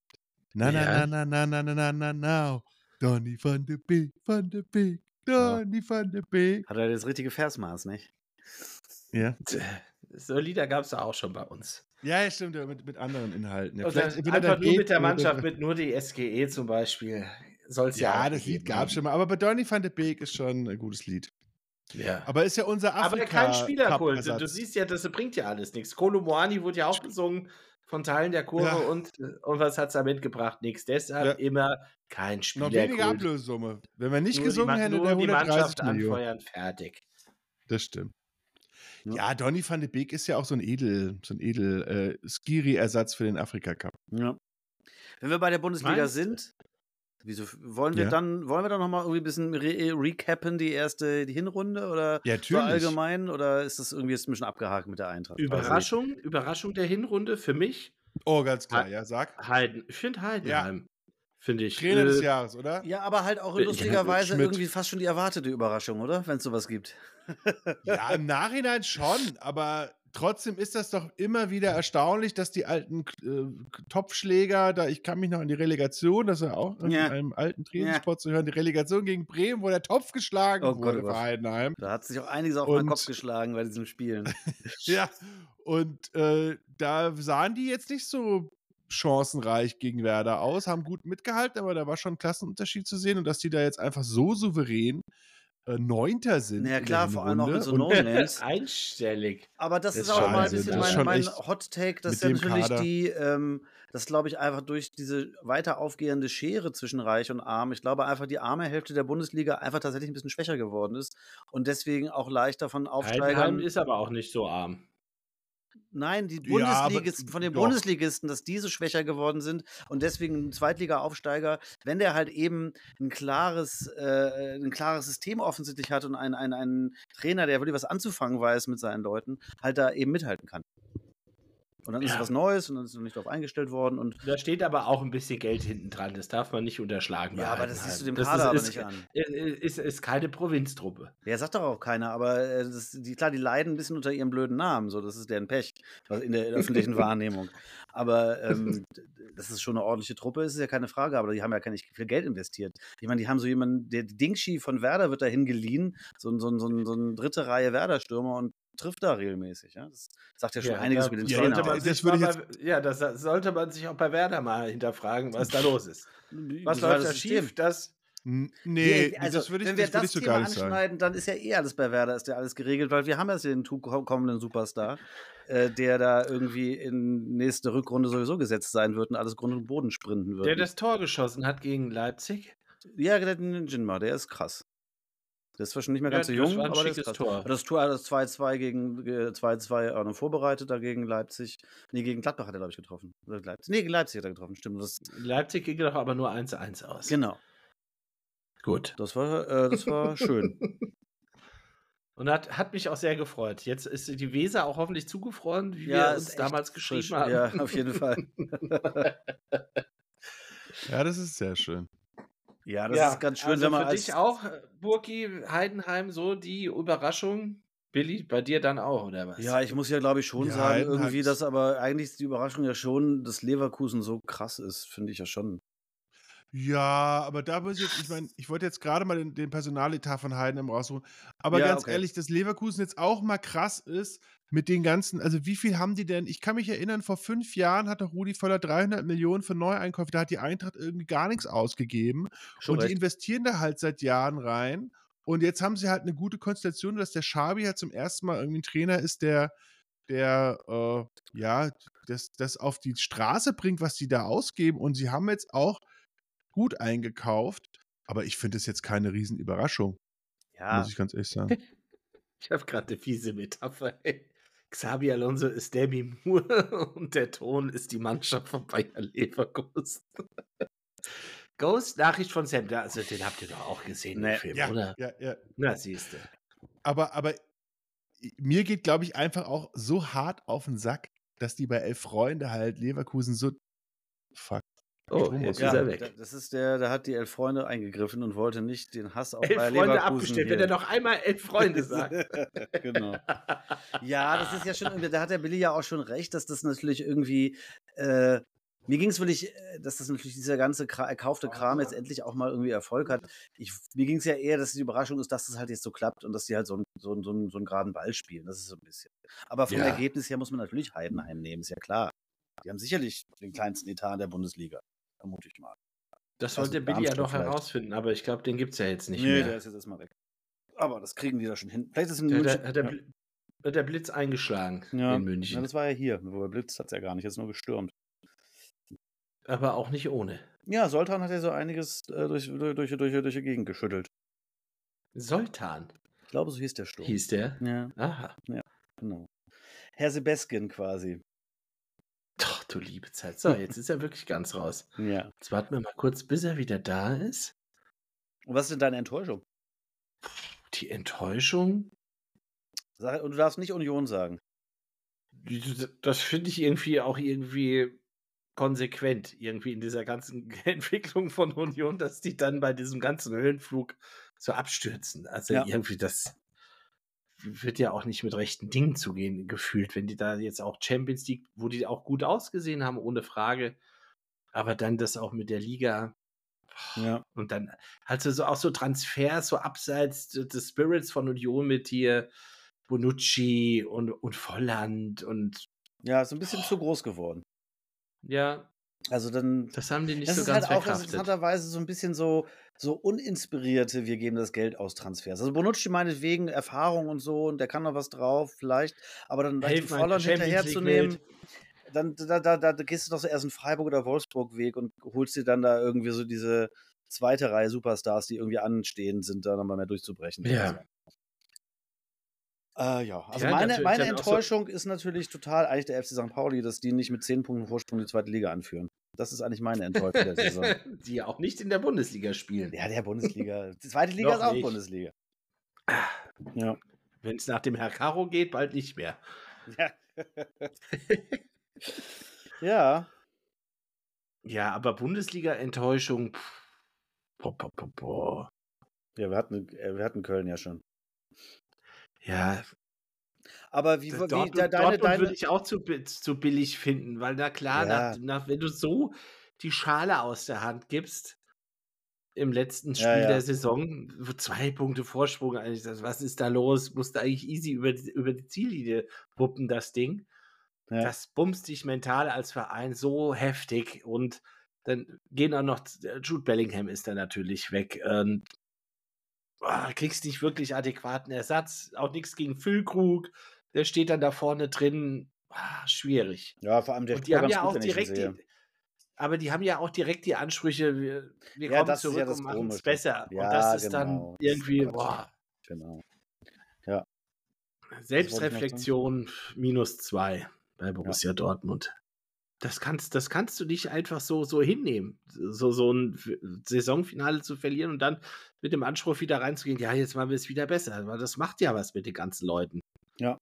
Na, na, ja. na, na, na, na, na, na, na. Donny van de Beek, van de Beek, Donny ja. van de Beek. Hat er das richtige Versmaß, nicht? Ja. So Lieder gab es ja auch schon bei uns. Ja, ja stimmt, mit, mit anderen Inhalten. Ja, einfach nur mit der Mannschaft, mit nur die SGE zum Beispiel. Soll's ja, ja das Lied gab es schon mal. Aber bei Donny van de Beek ist schon ein gutes Lied. Ja. Aber ist ja unser Afrika. Aber kein Spielerkult. Du siehst ja, das bringt ja alles nichts. Kolo Moani wurde ja auch gesungen von Teilen der Kurve ja. und, und was hat es da mitgebracht? Nichts. Deshalb ja. immer kein Spieler. Noch weniger Ablössumme. Wenn wir nicht nur gesungen hätten, der 130 die Mannschaft Millionen. anfeuern, fertig. Das stimmt. Ja, Donny van de Beek ist ja auch so ein Edel, so ein Edel äh, Skiri-Ersatz für den Afrika Cup. Ja. Wenn wir bei der Bundesliga Meinst? sind, wieso wollen wir ja. dann, wollen wir dann nochmal irgendwie ein bisschen re recappen, die erste die Hinrunde oder ja, so allgemein oder ist das irgendwie jetzt ein bisschen abgehakt mit der Eintracht? Überraschung, Überraschung der Hinrunde für mich. Oh, ganz klar, ja, sag. Heiden. Ich finde Heidenheim. Ja finde ich. Trainer äh, des Jahres, oder? Ja, aber halt auch lustigerweise ja, irgendwie fast schon die erwartete Überraschung, oder? Wenn es sowas gibt. [laughs] ja, im Nachhinein schon, aber trotzdem ist das doch immer wieder erstaunlich, dass die alten äh, Topfschläger, da ich kann mich noch an die Relegation, das ist ja auch in ja. einem alten Trainingssport ja. zu hören, die Relegation gegen Bremen, wo der Topf geschlagen oh wurde Gott, für Heidenheim. Da hat sich auch einiges auf den Kopf geschlagen bei diesen Spielen. [laughs] ja, und äh, da sahen die jetzt nicht so chancenreich gegen Werder aus, haben gut mitgehalten, aber da war schon ein Klassenunterschied zu sehen und dass die da jetzt einfach so souverän äh, Neunter sind. Ja klar, vor allem auch mit so No-Names. [laughs] Einstellig. Aber das, das ist auch mal ein bisschen mein, mein Hot-Take, dass ja natürlich Kader. die, ähm, das glaube ich einfach durch diese weiter aufgehende Schere zwischen Reich und Arm, ich glaube einfach die arme Hälfte der Bundesliga einfach tatsächlich ein bisschen schwächer geworden ist und deswegen auch leichter von Aufsteigern. Heidenheim ist aber auch nicht so arm. Nein, die Bundesligisten, ja, von den doch. Bundesligisten, dass diese schwächer geworden sind und deswegen ein Zweitliga-Aufsteiger, wenn der halt eben ein klares, äh, ein klares System offensichtlich hat und einen, einen Trainer, der wirklich was anzufangen weiß mit seinen Leuten, halt da eben mithalten kann. Und dann ja. ist es was Neues und dann ist noch nicht darauf eingestellt worden. Und da steht aber auch ein bisschen Geld hinten dran. Das darf man nicht unterschlagen. Ja, aber das siehst du dem Kader ist, aber ist, nicht an. Ist, ist keine Provinztruppe. Ja, sagt doch auch keiner. Aber äh, das, die, klar, die leiden ein bisschen unter ihrem blöden Namen. So, das ist deren Pech in der öffentlichen [laughs] Wahrnehmung. Aber ähm, das ist schon eine ordentliche Truppe, ist ja keine Frage. Aber die haben ja gar nicht viel Geld investiert. Ich meine, die haben so jemanden, der Dingshi von Werder wird dahin geliehen. So, so, so, so, so eine dritte Reihe Werder-Stürmer und trifft da regelmäßig. Ja? Das sagt ja schon ja, einiges über den ja, Trainer. Man das würde jetzt bei, ja, das sollte man sich auch bei Werder mal hinterfragen, was da los ist. Was läuft da schief? Das Nee, also, das würde ich, wenn wir das, das so Thema anschneiden, dann ist ja eh alles bei Werder, ist ja alles geregelt, weil wir haben ja den kommenden Superstar, äh, der da irgendwie in nächste Rückrunde sowieso gesetzt sein wird und alles Grund und Boden sprinten wird. Der das Tor geschossen hat gegen Leipzig? Ja, der Jinma, der ist krass. Der ist zwar schon nicht mehr ganz ja, so jung, aber das, ist Tor. das Tor hat das 2-2 gegen 2-2 äh, vorbereitet, dagegen Leipzig. Nee, gegen Gladbach hat er, glaube ich, getroffen. Leipzig. Nee, gegen Leipzig hat er getroffen, stimmt. Das Leipzig ging doch aber nur 1-1 aus. Genau. Gut. Das war, äh, das war [laughs] schön. Und hat, hat mich auch sehr gefreut. Jetzt ist die Weser auch hoffentlich zugefroren, wie ja, wir uns damals geschrieben frisch. haben. Ja, auf jeden Fall. [laughs] [laughs] ja, das ist sehr schön. Ja, das ja, ist ganz schön, also wenn man für als dich auch, äh, Burki, Heidenheim, so die Überraschung. Billy, bei dir dann auch, oder was? Ja, ich muss ja, glaube ich, schon ja, sagen, Heidenheim irgendwie, dass aber eigentlich die Überraschung ja schon, dass Leverkusen so krass ist, finde ich ja schon. Ja, aber da muss ich jetzt, ich meine, ich wollte jetzt gerade mal den, den Personaletat von Heidenheim rausholen. Aber ja, ganz okay. ehrlich, dass Leverkusen jetzt auch mal krass ist, mit den ganzen, also wie viel haben die denn? Ich kann mich erinnern, vor fünf Jahren hat doch Rudi Völler 300 Millionen für Neueinkäufe, da hat die Eintracht irgendwie gar nichts ausgegeben. Schon und recht. die investieren da halt seit Jahren rein. Und jetzt haben sie halt eine gute Konstellation, dass der Schabi halt zum ersten Mal irgendwie ein Trainer ist, der, der, äh, ja, das, das auf die Straße bringt, was die da ausgeben. Und sie haben jetzt auch gut eingekauft. Aber ich finde es jetzt keine Riesenüberraschung. Ja. Muss ich ganz ehrlich sagen. [laughs] Ich habe gerade eine fiese Metapher. Ey. Xabi Alonso ist Demi Moore [laughs] und der Ton ist die Mannschaft von Bayer Leverkusen. [laughs] Ghost, Nachricht von Sam, also den habt ihr doch auch gesehen, nee, Film, ja, oder? Ja, ja. Na, siehst du. Aber, aber mir geht, glaube ich, einfach auch so hart auf den Sack, dass die bei Elf Freunde halt Leverkusen so. Fuck. Oh, jetzt ja, ist er weg. Das ist der, da hat die Elf Freunde eingegriffen und wollte nicht den Hass auf elf Freunde Leverkusen abgestellt, wenn er noch einmal Elf Freunde sagt. [laughs] genau. [laughs] Ja, das ist ja schon, da hat der Billy ja auch schon recht, dass das natürlich irgendwie, äh, mir ging es wirklich, äh, dass das natürlich dieser ganze erkaufte Kram jetzt endlich auch mal irgendwie Erfolg hat. Ich, mir ging es ja eher, dass die Überraschung ist, dass das halt jetzt so klappt und dass die halt so, ein, so, so, einen, so einen geraden Ball spielen. Das ist so ein bisschen. Aber vom ja. Ergebnis her muss man natürlich Heidenheim nehmen, ist ja klar. Die haben sicherlich den kleinsten Etat der Bundesliga vermute ich mal. Das wollte also, Billy ja noch herausfinden, aber ich glaube, den gibt es ja jetzt nicht nee, mehr. Nee, der ist jetzt erstmal weg. Aber das kriegen die da schon hin. Vielleicht ist in der, München, hat, der, ja. der Blitz eingeschlagen ja. in München. Ja, das war ja hier. Wobei Blitz hat es ja gar nicht, jetzt nur gestürmt. Aber auch nicht ohne. Ja, Soltan hat ja so einiges äh, durch, durch, durch, durch, durch die Gegend geschüttelt. Soltan? Ich glaube, so hieß der Sturm. Hieß der? Ja. Aha. Ja, genau. Herr Sebeskin quasi. Doch, du liebe Zeit. So, jetzt ist er wirklich ganz raus. [laughs] Ja. Jetzt warten wir mal kurz, bis er wieder da ist. Und was ist denn deine Enttäuschung? Die Enttäuschung? Und du darfst nicht Union sagen. [laughs] Das finde ich irgendwie auch irgendwie konsequent, irgendwie in dieser ganzen [laughs] Entwicklung von Union, dass die dann bei diesem ganzen Höhenflug so abstürzen. Also ja. irgendwie das wird ja auch nicht mit rechten Dingen zugehen, gefühlt, wenn die da jetzt auch Champions League, wo die auch gut ausgesehen haben, ohne Frage. Aber dann das auch mit der Liga. Ja. Und dann halt so auch so Transfers, so abseits des Spirits von Union mit hier Bonucci und, und Volland und. Ja, ist ein bisschen oh. zu groß geworden. Ja. Also dann. Das haben die nicht das so ist ganz halt auch verkraftet. interessanterweise so ein bisschen so, so uninspirierte, wir geben das Geld aus Transfers. Also Bonucci meinetwegen Erfahrung und so und der kann noch was drauf, vielleicht, aber dann mal, Volland hinterherzunehmen. Dann da, da, da, da gehst du doch so erst in Freiburg oder Wolfsburg-Weg und holst dir dann da irgendwie so diese zweite Reihe Superstars, die irgendwie anstehen sind, da nochmal mehr durchzubrechen. Ja. Äh, ja, also Ja, meine, meine auch so- Enttäuschung ist natürlich total eigentlich der FC St. Pauli, dass die nicht mit 10 Punkten Vorsprung die zweite Liga anführen. Das ist eigentlich meine Enttäuschung der Saison. [laughs] die auch nicht in der Bundesliga spielen. Ja, der Bundesliga. Die zweite Liga Noch ist auch nicht. Bundesliga. Ja. Wenn es nach dem Herr Caro geht, bald nicht mehr. Ja. [laughs] ja. Ja, aber Bundesliga-Enttäuschung. Ja, wir hatten, äh, wir hatten Köln ja schon. Ja, Aber wie, wie Dortmund, de, deine, deine, würde ich auch zu, zu billig finden, weil na klar, Ja. nach, nach, wenn du so die Schale aus der Hand gibst im letzten Spiel Ja, ja. der Saison, wo zwei Punkte Vorsprung, eigentlich, das, was ist da los? Musst du eigentlich easy über die, über die Ziellinie wuppen, das Ding. Das bumst dich mental als Verein so heftig und dann gehen auch noch, Jude Bellingham ist da natürlich weg. Und, ah, kriegst nicht wirklich adäquaten Ersatz, auch nichts gegen Füllkrug, der steht dann da vorne drin. Ah, schwierig. ja, vor allem der Und die haben ja auch direkt die, aber die haben ja auch direkt die Ansprüche, wir, wir Ja, kommen zurück ja und machen es besser. Ja, und das ist genau. dann irgendwie, boah, Genau. Selbstreflexion minus zwei bei Borussia Dortmund. Das kannst, das kannst du nicht einfach so, so hinnehmen, so, so ein F- Saisonfinale zu verlieren und dann mit dem Anspruch wieder reinzugehen, ja, jetzt machen wir es wieder besser. Weil das macht ja was mit den ganzen Leuten. Ja.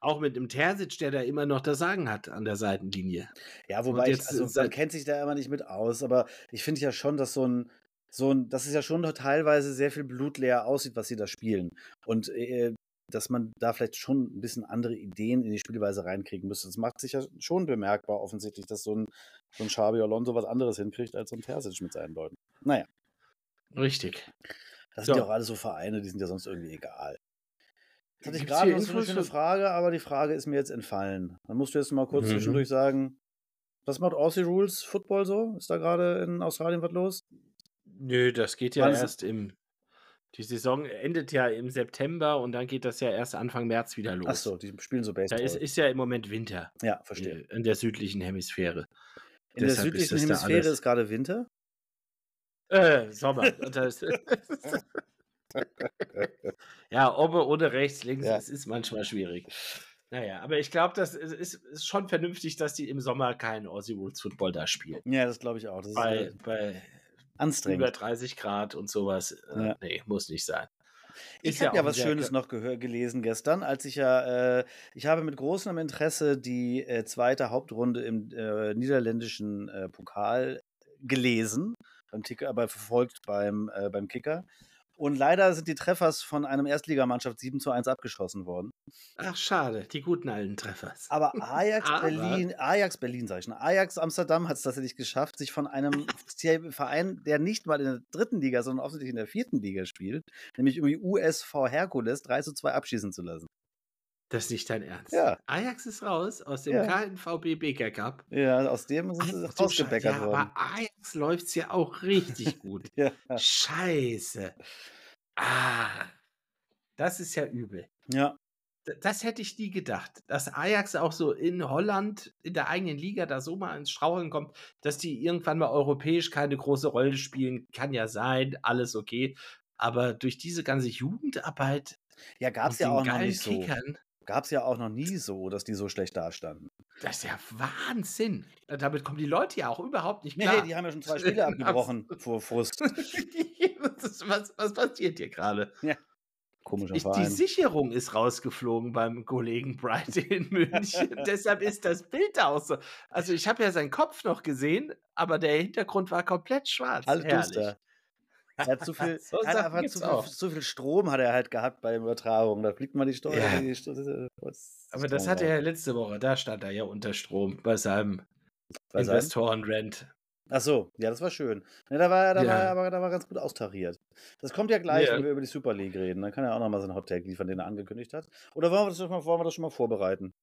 Auch mit dem Terzic, der da immer noch das Sagen hat an der Seitenlinie. Ja, wobei ich, jetzt also man kennt sich da immer nicht mit aus, aber ich finde ja schon, dass so ein, so ein, dass es ja schon teilweise sehr viel blutleer aussieht, was sie da spielen. Und äh, dass man da vielleicht schon ein bisschen andere Ideen in die Spielweise reinkriegen müsste. Das macht sich ja schon bemerkbar offensichtlich, dass so ein, so ein Xabi Alonso was anderes hinkriegt als so ein Terzic mit seinen Leuten. Naja, Richtig. das sind ja auch alle so Vereine, die sind ja sonst irgendwie egal. Jetzt hatte ich gerade noch so eine schöne Frage, aber die Frage ist mir jetzt entfallen. Dann musst du jetzt mal kurz Mhm. zwischendurch sagen, was macht Aussie Rules Football so? Ist da gerade in Australien was los? Nö, das geht ja Wann erst im. Die Saison endet ja im September und dann geht das ja erst Anfang März wieder los. Ach so, die spielen so Da Baseball. ist, ist ja im Moment Winter ja, verstehe. äh, in der südlichen Hemisphäre. In der deshalb ist südlichen da Hemisphäre ist gerade Winter. Äh, Sommer. [laughs] [laughs] Ja, oben oder rechts, links, Ja. es ist manchmal schwierig. Naja, aber ich glaube, das ist, ist, ist schon vernünftig, dass die im Sommer keinen Aussie Rules Football da spielen. Ja, das glaube ich auch. Das ist Bei, bei über anstrengend. 30 Grad und sowas. Äh, Ja. Nee, muss nicht sein. Ich habe ja, ein was Schönes noch gelesen gestern, als ich ja, äh, ich habe mit großem Interesse die äh, zweite Hauptrunde im äh, niederländischen äh, Pokal gelesen, beim Ticker, aber verfolgt beim, äh, beim Kicker. Und leider sind die Treffers von einem Erstligamannschaft 7 zu 1 abgeschossen worden. Ach, schade, die guten alten Treffers. Aber [laughs] Ajax Aber- Berlin, Ajax Berlin, sag ich schon, Ajax Amsterdam hat es tatsächlich geschafft, sich von einem Verein, der nicht mal in der dritten Liga, sondern offensichtlich in der vierten Liga spielt, nämlich irgendwie USV Herkules 3 zu 2 abschießen zu lassen. Das ist nicht dein Ernst. Ja. Ajax ist raus aus dem Ja. KNVB Beker Cup. Ja, aus dem sind sie rausgebeckert Scheiße, ja, worden. aber Ajax läuft es ja auch richtig [laughs] gut. Ja. Scheiße. Ah, das ist ja übel. ja, Das hätte ich nie gedacht, dass Ajax auch so in Holland, in der eigenen Liga, da so mal ins Straucheln kommt, dass die irgendwann mal europäisch keine große Rolle spielen, kann ja sein, alles okay. Aber durch diese ganze Jugendarbeit ja gab es ja auch noch nicht so. Kickern, Gab es ja auch noch nie so, dass die so schlecht dastanden. das ist ja Wahnsinn. Damit kommen die Leute ja auch überhaupt nicht Nee, klar. hey, die haben ja schon [laughs] zwei Spiele abgebrochen vor Frust. [laughs] was, was, passiert hier gerade? Komischer Ich, die Verein. Sicherung ist rausgeflogen beim Kollegen Bright in [laughs] München. Deshalb ist das Bild da auch so. Also ich habe ja seinen Kopf noch gesehen, aber der Hintergrund war komplett schwarz. Alles Herrlich. duster. Er hat zu [laughs] viel, so hat einfach zu viel, zu viel, Strom hat er halt gehabt bei der Übertragung. Da fliegt man die Steuer. Ja. Die Steuer Aber das hatte er ja letzte Woche. Da stand er ja unter Strom bei seinem Investorenrent. Ach so, ja, das war schön. Ja, da war, da ja. war aber da war ganz gut austariert. Das kommt ja gleich, ja. wenn wir über die Super League reden. Dann kann er auch nochmal seinen Hot Tag liefern, den er angekündigt hat. Oder wollen wir das, mal, wollen wir das schon mal vorbereiten?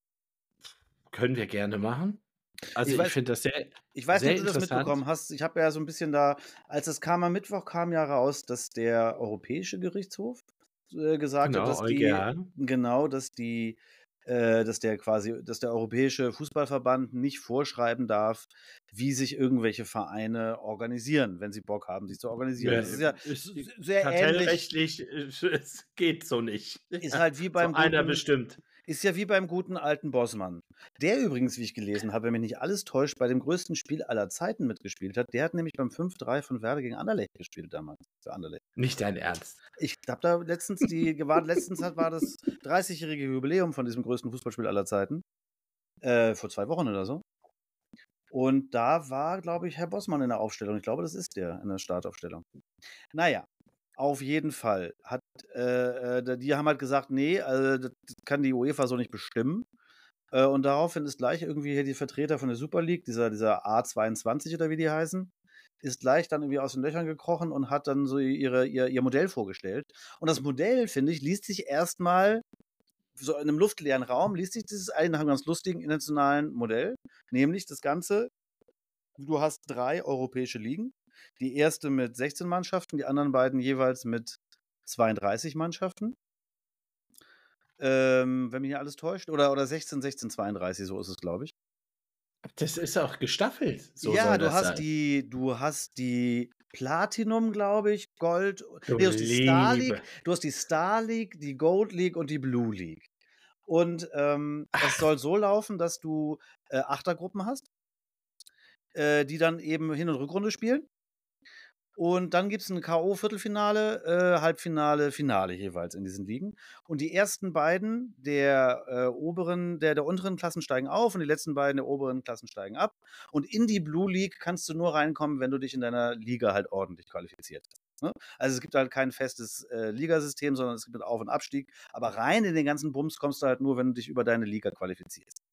Können wir gerne machen. Also ich, ich finde das sehr Ich weiß nicht, ob du das mitbekommen hast. Ich habe ja so ein bisschen da, als es kam am Mittwoch, kam ja raus, dass der Europäische Gerichtshof äh, gesagt genau, hat, dass EuGH. die genau, dass die äh, dass der quasi, dass der Europäische Fußballverband nicht vorschreiben darf, wie sich irgendwelche Vereine organisieren, wenn sie Bock haben, sich zu organisieren. Ja, das ist ja ist sehr kartellrechtlich, ähnlich. [laughs] es geht so nicht. Ist halt wie beim so einer bestimmt. Ist ja wie beim guten alten Bossmann. Der übrigens, wie ich gelesen habe, wenn mich nicht alles täuscht, bei dem größten Spiel aller Zeiten mitgespielt hat. Der hat nämlich beim 5-3 von Werder gegen Anderlecht gespielt damals. Für Anderlecht. Nicht dein Ernst. Ich habe da letztens die [laughs] gewartet, letztens war das 30-jährige Jubiläum von diesem größten Fußballspiel aller Zeiten. Äh, vor zwei Wochen oder so. Und da war, glaube ich, Herr Bossmann in der Aufstellung. Ich glaube, das ist der in der Startaufstellung. Naja, auf jeden Fall. Hat, äh, äh die haben halt gesagt, nee, also, das kann die UEFA so nicht bestimmen. Äh, und daraufhin ist gleich irgendwie hier die Vertreter von der Super League, dieser, dieser A22 oder wie die heißen, ist gleich dann irgendwie aus den Löchern gekrochen und hat dann so ihre, ihr, ihr Modell vorgestellt. Und das Modell, finde ich, liest sich erstmal so in einem luftleeren Raum, liest sich dieses ein nach einem ganz lustigen internationalen Modell, nämlich das Ganze, du hast drei europäische Ligen, die erste mit 16 Mannschaften, die anderen beiden jeweils mit 32 Mannschaften. Ähm, wenn mich hier alles täuscht. Oder, oder 16, 16, 32, so ist es, glaube ich. Das ist auch gestaffelt. So ja, du hast sein. die, du hast die Platinum, glaube ich, Gold. Du, nee, du, hast die Star League, du hast die Star League, die Gold League und die Blue League. Und ähm, es soll so laufen, dass du äh, Achtergruppen hast, äh, die dann eben Hin- und Rückrunde spielen. Und dann gibt es ein K.O.-Viertelfinale, äh, Halbfinale, Finale jeweils in diesen Ligen. Und die ersten beiden der äh, oberen, der, der unteren Klassen steigen auf und die letzten beiden der oberen Klassen steigen ab. Und in die Blue League kannst du nur reinkommen, wenn du dich in deiner Liga halt ordentlich qualifiziert hast. Ne? Also es gibt halt kein festes äh, Ligasystem, sondern es gibt einen Auf- und Abstieg. Aber rein in den ganzen Bums kommst du halt nur, wenn du dich über deine Liga qualifizierst.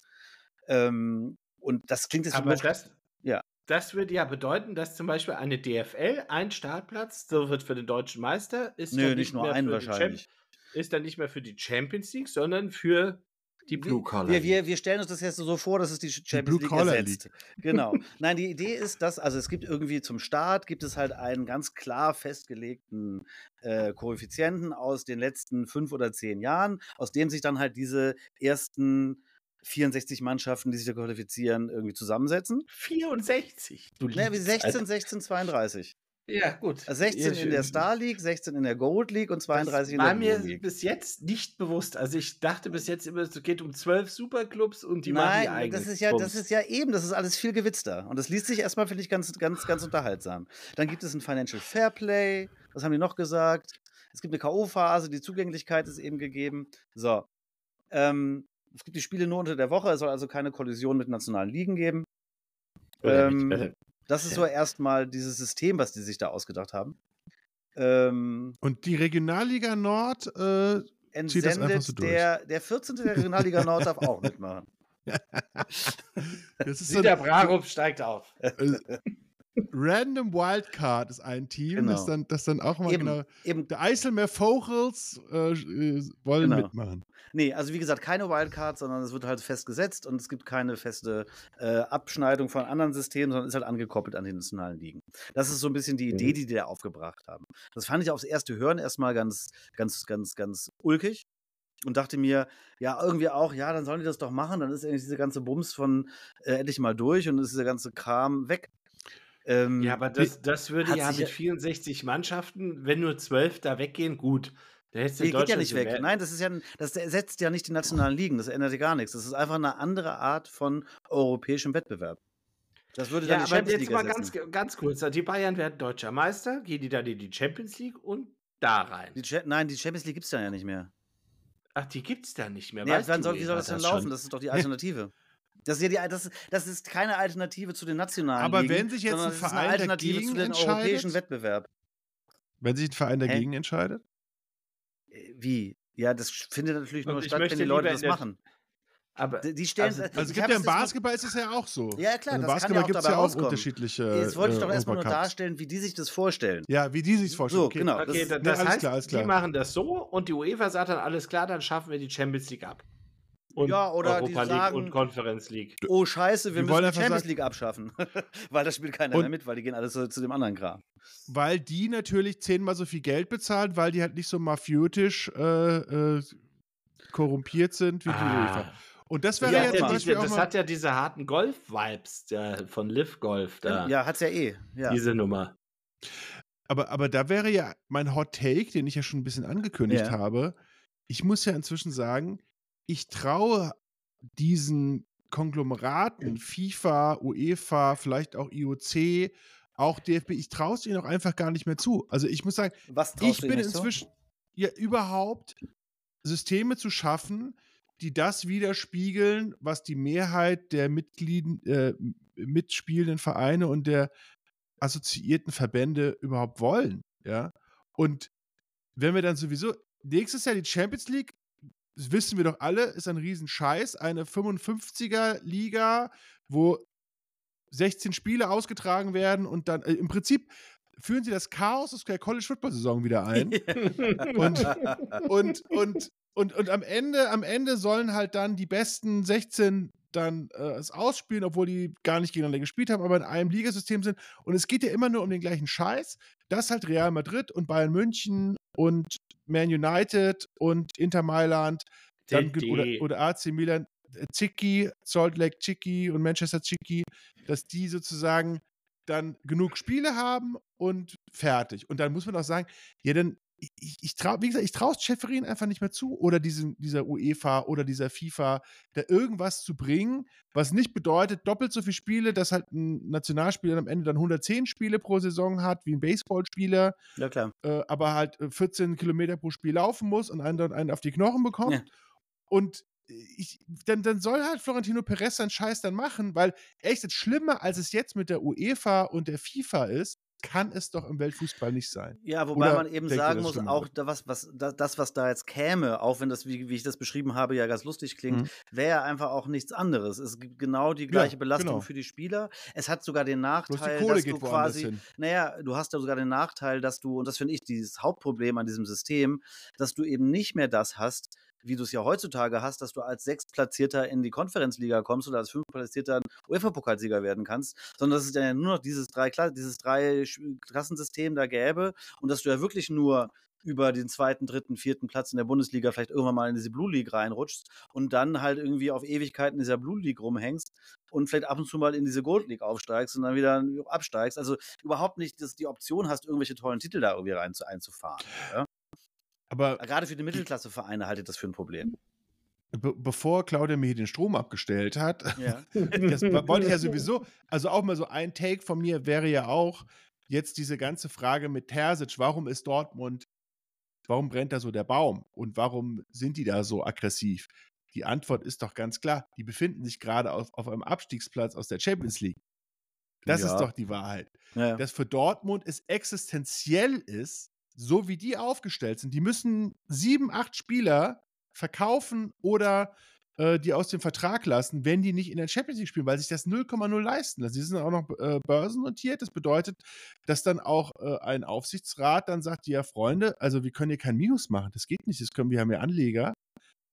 Ähm, und das klingt jetzt Aber das, ja. Das würde ja bedeuten, dass zum Beispiel eine DFL ein Startplatz, so wird für den deutschen Meister, ist Nö, nicht, nicht nur ein wahrscheinlich. ist dann nicht mehr für die Champions League, sondern für die Blue Collar. Wir, wir, wir stellen uns das jetzt so vor, dass es die Champions die League ersetzt. League. [laughs] Genau. Nein, die Idee ist, dass, also es gibt irgendwie zum Start, gibt es halt einen ganz klar festgelegten äh, Koeffizienten aus den letzten fünf oder zehn Jahren, aus dem sich dann halt diese ersten 64 Mannschaften, die sich da qualifizieren, irgendwie zusammensetzen. 64? Du ne, 16, 16, 32. Ja, gut. 16 ja, in der Star League, 16 in der Gold League und 32 in der League. War mir bis jetzt nicht bewusst. Also ich dachte bis jetzt immer, es geht um zwölf Superclubs und die Nein, machen die das ist ja, das ist ja eben, das ist alles viel gewitzter. Und das liest sich erstmal, finde ich, ganz, ganz, ganz unterhaltsam. Dann gibt es ein Financial Fairplay, was haben die noch gesagt? Es gibt eine K.O.-Phase, die Zugänglichkeit ist eben gegeben. So. Ähm, es gibt die Spiele nur unter der Woche, es soll also keine Kollision mit nationalen Ligen geben. Ähm, äh, das ist so [laughs] erstmal dieses System, was die sich da ausgedacht haben. Ähm, Und die Regionalliga Nord äh, entsendet so der, der 14. der Regionalliga Nord darf auch [laughs] mitmachen. das ist so der Brarup steigt auf. Random Wildcard ist ein Team, genau. das, dann, das dann auch mal eben, genau. Eben. Der Eiselmeer Vogels äh, äh, wollen genau. mitmachen. Nee, also wie gesagt, keine Wildcard, sondern es wird halt festgesetzt und es gibt keine feste äh, Abschneidung von anderen Systemen, sondern ist halt angekoppelt an die nationalen Ligen. Das ist so ein bisschen die Idee, mhm. die die da aufgebracht haben. Das fand ich aufs erste Hören erstmal ganz, ganz, ganz, ganz ulkig und dachte mir, ja, irgendwie auch, ja, dann sollen die das doch machen, dann ist irgendwie diese ganze Bums von äh, endlich mal durch und ist dieser ganze Kram weg. Ähm, ja, aber das, das würde ja mit 64 Mannschaften, wenn nur 12 da weggehen, gut. Der nee, geht ja nicht weg. Nein, das ist ja, das ersetzt ja nicht die nationalen Ligen. Das ändert ja gar nichts. Das ist einfach eine andere Art von europäischem Wettbewerb. Das würde dann ja, die aber Champions jetzt League mal ganz, ganz kurz. Die Bayern werden deutscher Meister, gehen die dann in die Champions League und da rein. Die Nein, die Champions League gibt es dann ja nicht mehr. Ach, die gibt es dann nicht mehr. Nee, dann soll, wie soll das denn laufen? Schon? Das ist doch die Alternative. Das ist ja die, das, das ist keine Alternative zu den nationalen Aber Ligen, wenn sich jetzt ein Verein eine Alternative zu den europäischen Wettbewerb. Wenn sich ein Verein dagegen Hä? entscheidet? Äh, wie? Ja, das findet natürlich nur statt, wenn die Leute das machen. Aber die stellen, also, also es gibt ja im Basketball ist es ja auch so. Ja, klar, also das Basketball gibt es ja auch unterschiedliche. Jetzt wollte ich doch äh, erstmal nur darstellen, wie die sich das vorstellen. Ja, wie die sich vorstellen. So, okay. genau. Okay, das, das, heißt, klar, die machen das so und die UEFA sagt dann alles klar, dann schaffen wir die Champions League ab. Und ja, oder Europa die sagen, und Conference League. Oh Scheiße, wir, wir müssen die Champions League abschaffen, [laughs] weil da spielt keiner mehr mit, weil die gehen alles so zu dem anderen Kram. Weil die natürlich zehnmal so viel Geld bezahlen, weil die halt nicht so mafiotisch äh, äh, korrumpiert sind wie ah. die UEFA. Und das wäre ja, ja zum diese, Das hat ja diese harten Golf-Vibes von Liv Golf. Da. Ja, hat's ja eh. Ja. Diese Nummer. Aber, aber da wäre ja mein Hot Take, den ich ja schon ein bisschen angekündigt ja. habe. Ich muss ja inzwischen sagen, ich traue diesen Konglomeraten, FIFA, UEFA, vielleicht auch IOC, auch DFB, ich traue es ihnen auch einfach gar nicht mehr zu. Also ich muss sagen, ich bin inzwischen zu? ja überhaupt Systeme zu schaffen, die das widerspiegeln, was die Mehrheit der Mitglieden, äh, mitspielenden Vereine und der assoziierten Verbände überhaupt wollen. Ja. Und wenn wir dann sowieso nächstes Jahr die Champions League, das wissen wir doch alle, ist ein Riesenscheiß, eine 55er-Liga, wo 16 Spiele ausgetragen werden und dann äh, im Prinzip führen sie das Chaos aus der College Football Saison wieder [laughs] ein. und, und, und und, und am Ende, am Ende sollen halt dann die besten 16 dann äh, es ausspielen, obwohl die gar nicht gegeneinander gespielt haben, aber in einem Ligasystem sind. Und es geht ja immer nur um den gleichen Scheiß, dass halt Real Madrid und Bayern München und Man United und Inter Mailand dann, oder, oder AC Milan, äh, Zicki, Salt Lake Chicky und Manchester Chicky, dass die sozusagen dann genug Spiele haben und fertig. Und dann muss man auch sagen, ja, dann ich, ich traue, wie gesagt, ich traue Schäferin einfach nicht mehr zu oder diesem, dieser UEFA oder dieser FIFA, da irgendwas zu bringen, was nicht bedeutet, doppelt so viele Spiele, dass halt ein Nationalspieler am Ende dann 110 Spiele pro Saison hat, wie ein Baseballspieler. Ja, klar. Äh, aber halt 14 äh, Kilometer pro Spiel laufen muss und einen dann einen auf die Knochen bekommt. Ja. Und ich, dann, dann soll halt Florentino Perez seinen Scheiß dann machen, weil echt das Schlimmer, als es jetzt mit der UEFA und der FIFA ist, kann es doch im Weltfußball nicht sein. Ja, wobei Oder man eben sagen muss, auch da was, was, das, was da jetzt käme, auch wenn das, wie, wie ich das beschrieben habe, ja ganz lustig klingt, mhm. wäre ja einfach auch nichts anderes. Es gibt genau die gleiche ja, Belastung genau. für die Spieler. Es hat sogar den Nachteil, dass du quasi, naja, du hast ja sogar den Nachteil, dass du, und das finde ich dieses Hauptproblem an diesem System, dass du eben nicht mehr das hast, wie du es ja heutzutage hast, dass du als Sechstplatzierter in die Konferenzliga kommst oder als Fünftplatzierter UEFA-Pokalsieger werden kannst, sondern dass es ja nur noch dieses drei, dieses drei Klassensystem da gäbe und dass du ja wirklich nur über den zweiten, dritten, vierten Platz in der Bundesliga vielleicht irgendwann mal in diese Blue League reinrutschst und dann halt irgendwie auf Ewigkeiten in dieser Blue League rumhängst und vielleicht ab und zu mal in diese Gold League aufsteigst und dann wieder absteigst. Also überhaupt nicht, dass die Option hast, irgendwelche tollen Titel da irgendwie rein einzufahren. Ja? Aber gerade für die Mittelklassevereine halte ich das für ein Problem. Be bevor Claudia mir hier den Strom abgestellt hat, ja. [laughs] das wollte ich ja sowieso, also auch mal so ein Take von mir wäre ja auch jetzt diese ganze Frage mit Terzic, warum ist Dortmund, warum brennt da so der Baum und warum sind die da so aggressiv? Die Antwort ist doch ganz klar, die befinden sich gerade auf, auf einem Abstiegsplatz aus der Champions League. Das ja. ist doch die Wahrheit. Ja. Dass für Dortmund es existenziell ist, so wie die aufgestellt sind, die müssen sieben, acht Spieler verkaufen oder äh, die aus dem Vertrag lassen, wenn die nicht in der Champions League spielen, weil sich das 0,0 leisten. Also, sie sind auch noch äh, börsennotiert. Das bedeutet, dass dann auch äh, ein Aufsichtsrat dann sagt, ja, Freunde, also wir können hier kein Minus machen. Das geht nicht. Das können wir haben ja Anleger.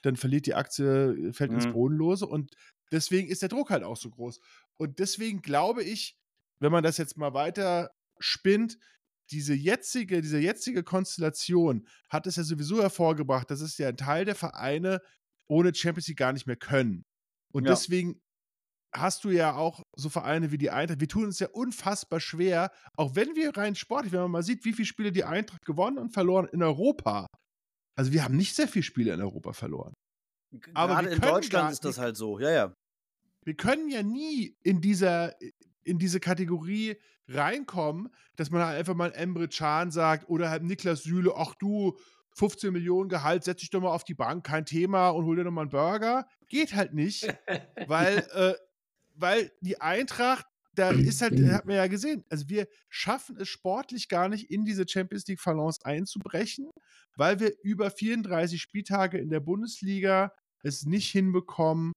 Dann verliert die Aktie, fällt mhm. ins Bodenlose und deswegen ist der Druck halt auch so groß. Und deswegen glaube ich, wenn man das jetzt mal weiter spinnt, diese jetzige, diese jetzige Konstellation hat es ja sowieso hervorgebracht, dass es ja ein Teil der Vereine ohne Champions League gar nicht mehr können. Und ja. deswegen hast du ja auch so Vereine wie die Eintracht. Wir tun uns ja unfassbar schwer, auch wenn wir rein sportlich, wenn man mal sieht, wie viele Spiele die Eintracht gewonnen und verloren in Europa. Also wir haben nicht sehr viele Spiele in Europa verloren. Aber Gerade in Deutschland ist das halt so, ja, ja. Wir können ja nie in dieser, in diese Kategorie reinkommen, dass man halt einfach mal Emre Can sagt oder halt Niklas Süle, ach du, 15 Millionen Gehalt, setz dich doch mal auf die Bank, kein Thema und hol dir noch mal einen Burger. Geht halt nicht, [laughs] weil, äh, weil die Eintracht da ist halt, hat man ja gesehen, also wir schaffen es sportlich gar nicht, in diese Champions League Balance einzubrechen, weil wir über 34 Spieltage in der Bundesliga es nicht hinbekommen,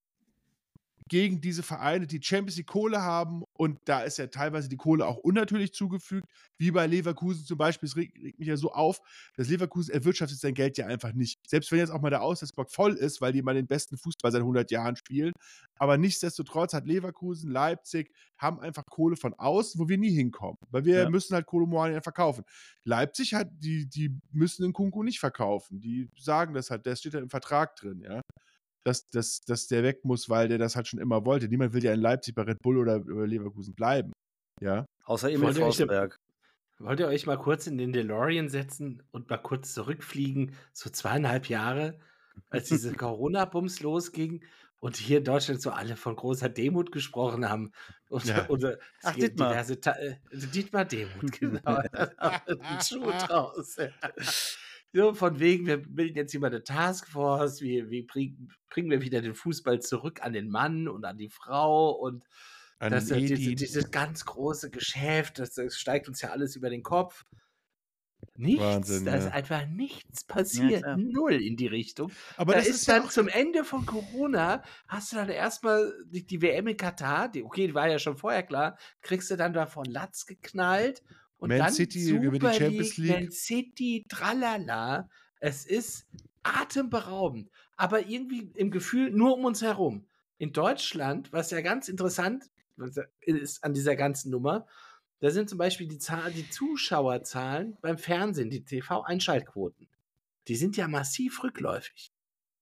gegen diese Vereine, die Champions League Kohle haben und da ist ja teilweise die Kohle auch unnatürlich zugefügt, wie bei Leverkusen zum Beispiel. Es regt, regt mich ja so auf, dass Leverkusen erwirtschaftet sein Geld ja einfach nicht. Selbst wenn jetzt auch mal der Auswärtsblock voll ist, weil die mal den besten Fußball seit 100 Jahren spielen. Aber nichtsdestotrotz hat Leverkusen, Leipzig, haben einfach Kohle von außen, wo wir nie hinkommen. Weil wir ja. müssen halt Kohle Moanien verkaufen. Leipzig hat, die, die müssen den Kunku nicht verkaufen. Die sagen das halt, das steht ja im Vertrag drin, ja dass, dass, dass der weg muss, weil der das halt schon immer wollte. Niemand will ja in Leipzig bei Red Bull oder Leverkusen bleiben. Ja. Außer Emil Forsberg. Wollt ihr euch mal kurz in den DeLorean setzen und mal kurz zurückfliegen, so zweieinhalb Jahre, als diese [laughs] Corona-Bums losging und hier in Deutschland so alle von großer Demut gesprochen haben. Und, ja. [laughs] und, und Ach, Dietmar. Diverse äh, Dietmar Demut, genau. [laughs] Schuh draus. So, von wegen, wir bilden jetzt hier mal eine Taskforce, wie, wie bring, bringen wir wieder den Fußball zurück an den Mann und an die Frau und an das, diese, dieses ganz große Geschäft, das, das, steigt uns ja alles über den Kopf. Nichts, Wahnsinn, da ja. ist einfach nichts passiert, ja, null in die Richtung. Aber da das ist, ist dann zum Ende von Corona, hast du dann erstmal die, die WM in Katar, die, okay, die war ja schon vorher klar, kriegst du dann da von Latz geknallt und Man dann City Super über die Champions League. Man City, tralala. Es ist atemberaubend. Aber irgendwie im Gefühl nur um uns herum. In Deutschland, was ja ganz interessant ist an dieser ganzen Nummer, da sind zum Beispiel die, Zahl, die Zuschauerzahlen beim Fernsehen, die TV-Einschaltquoten. Die sind ja massiv rückläufig.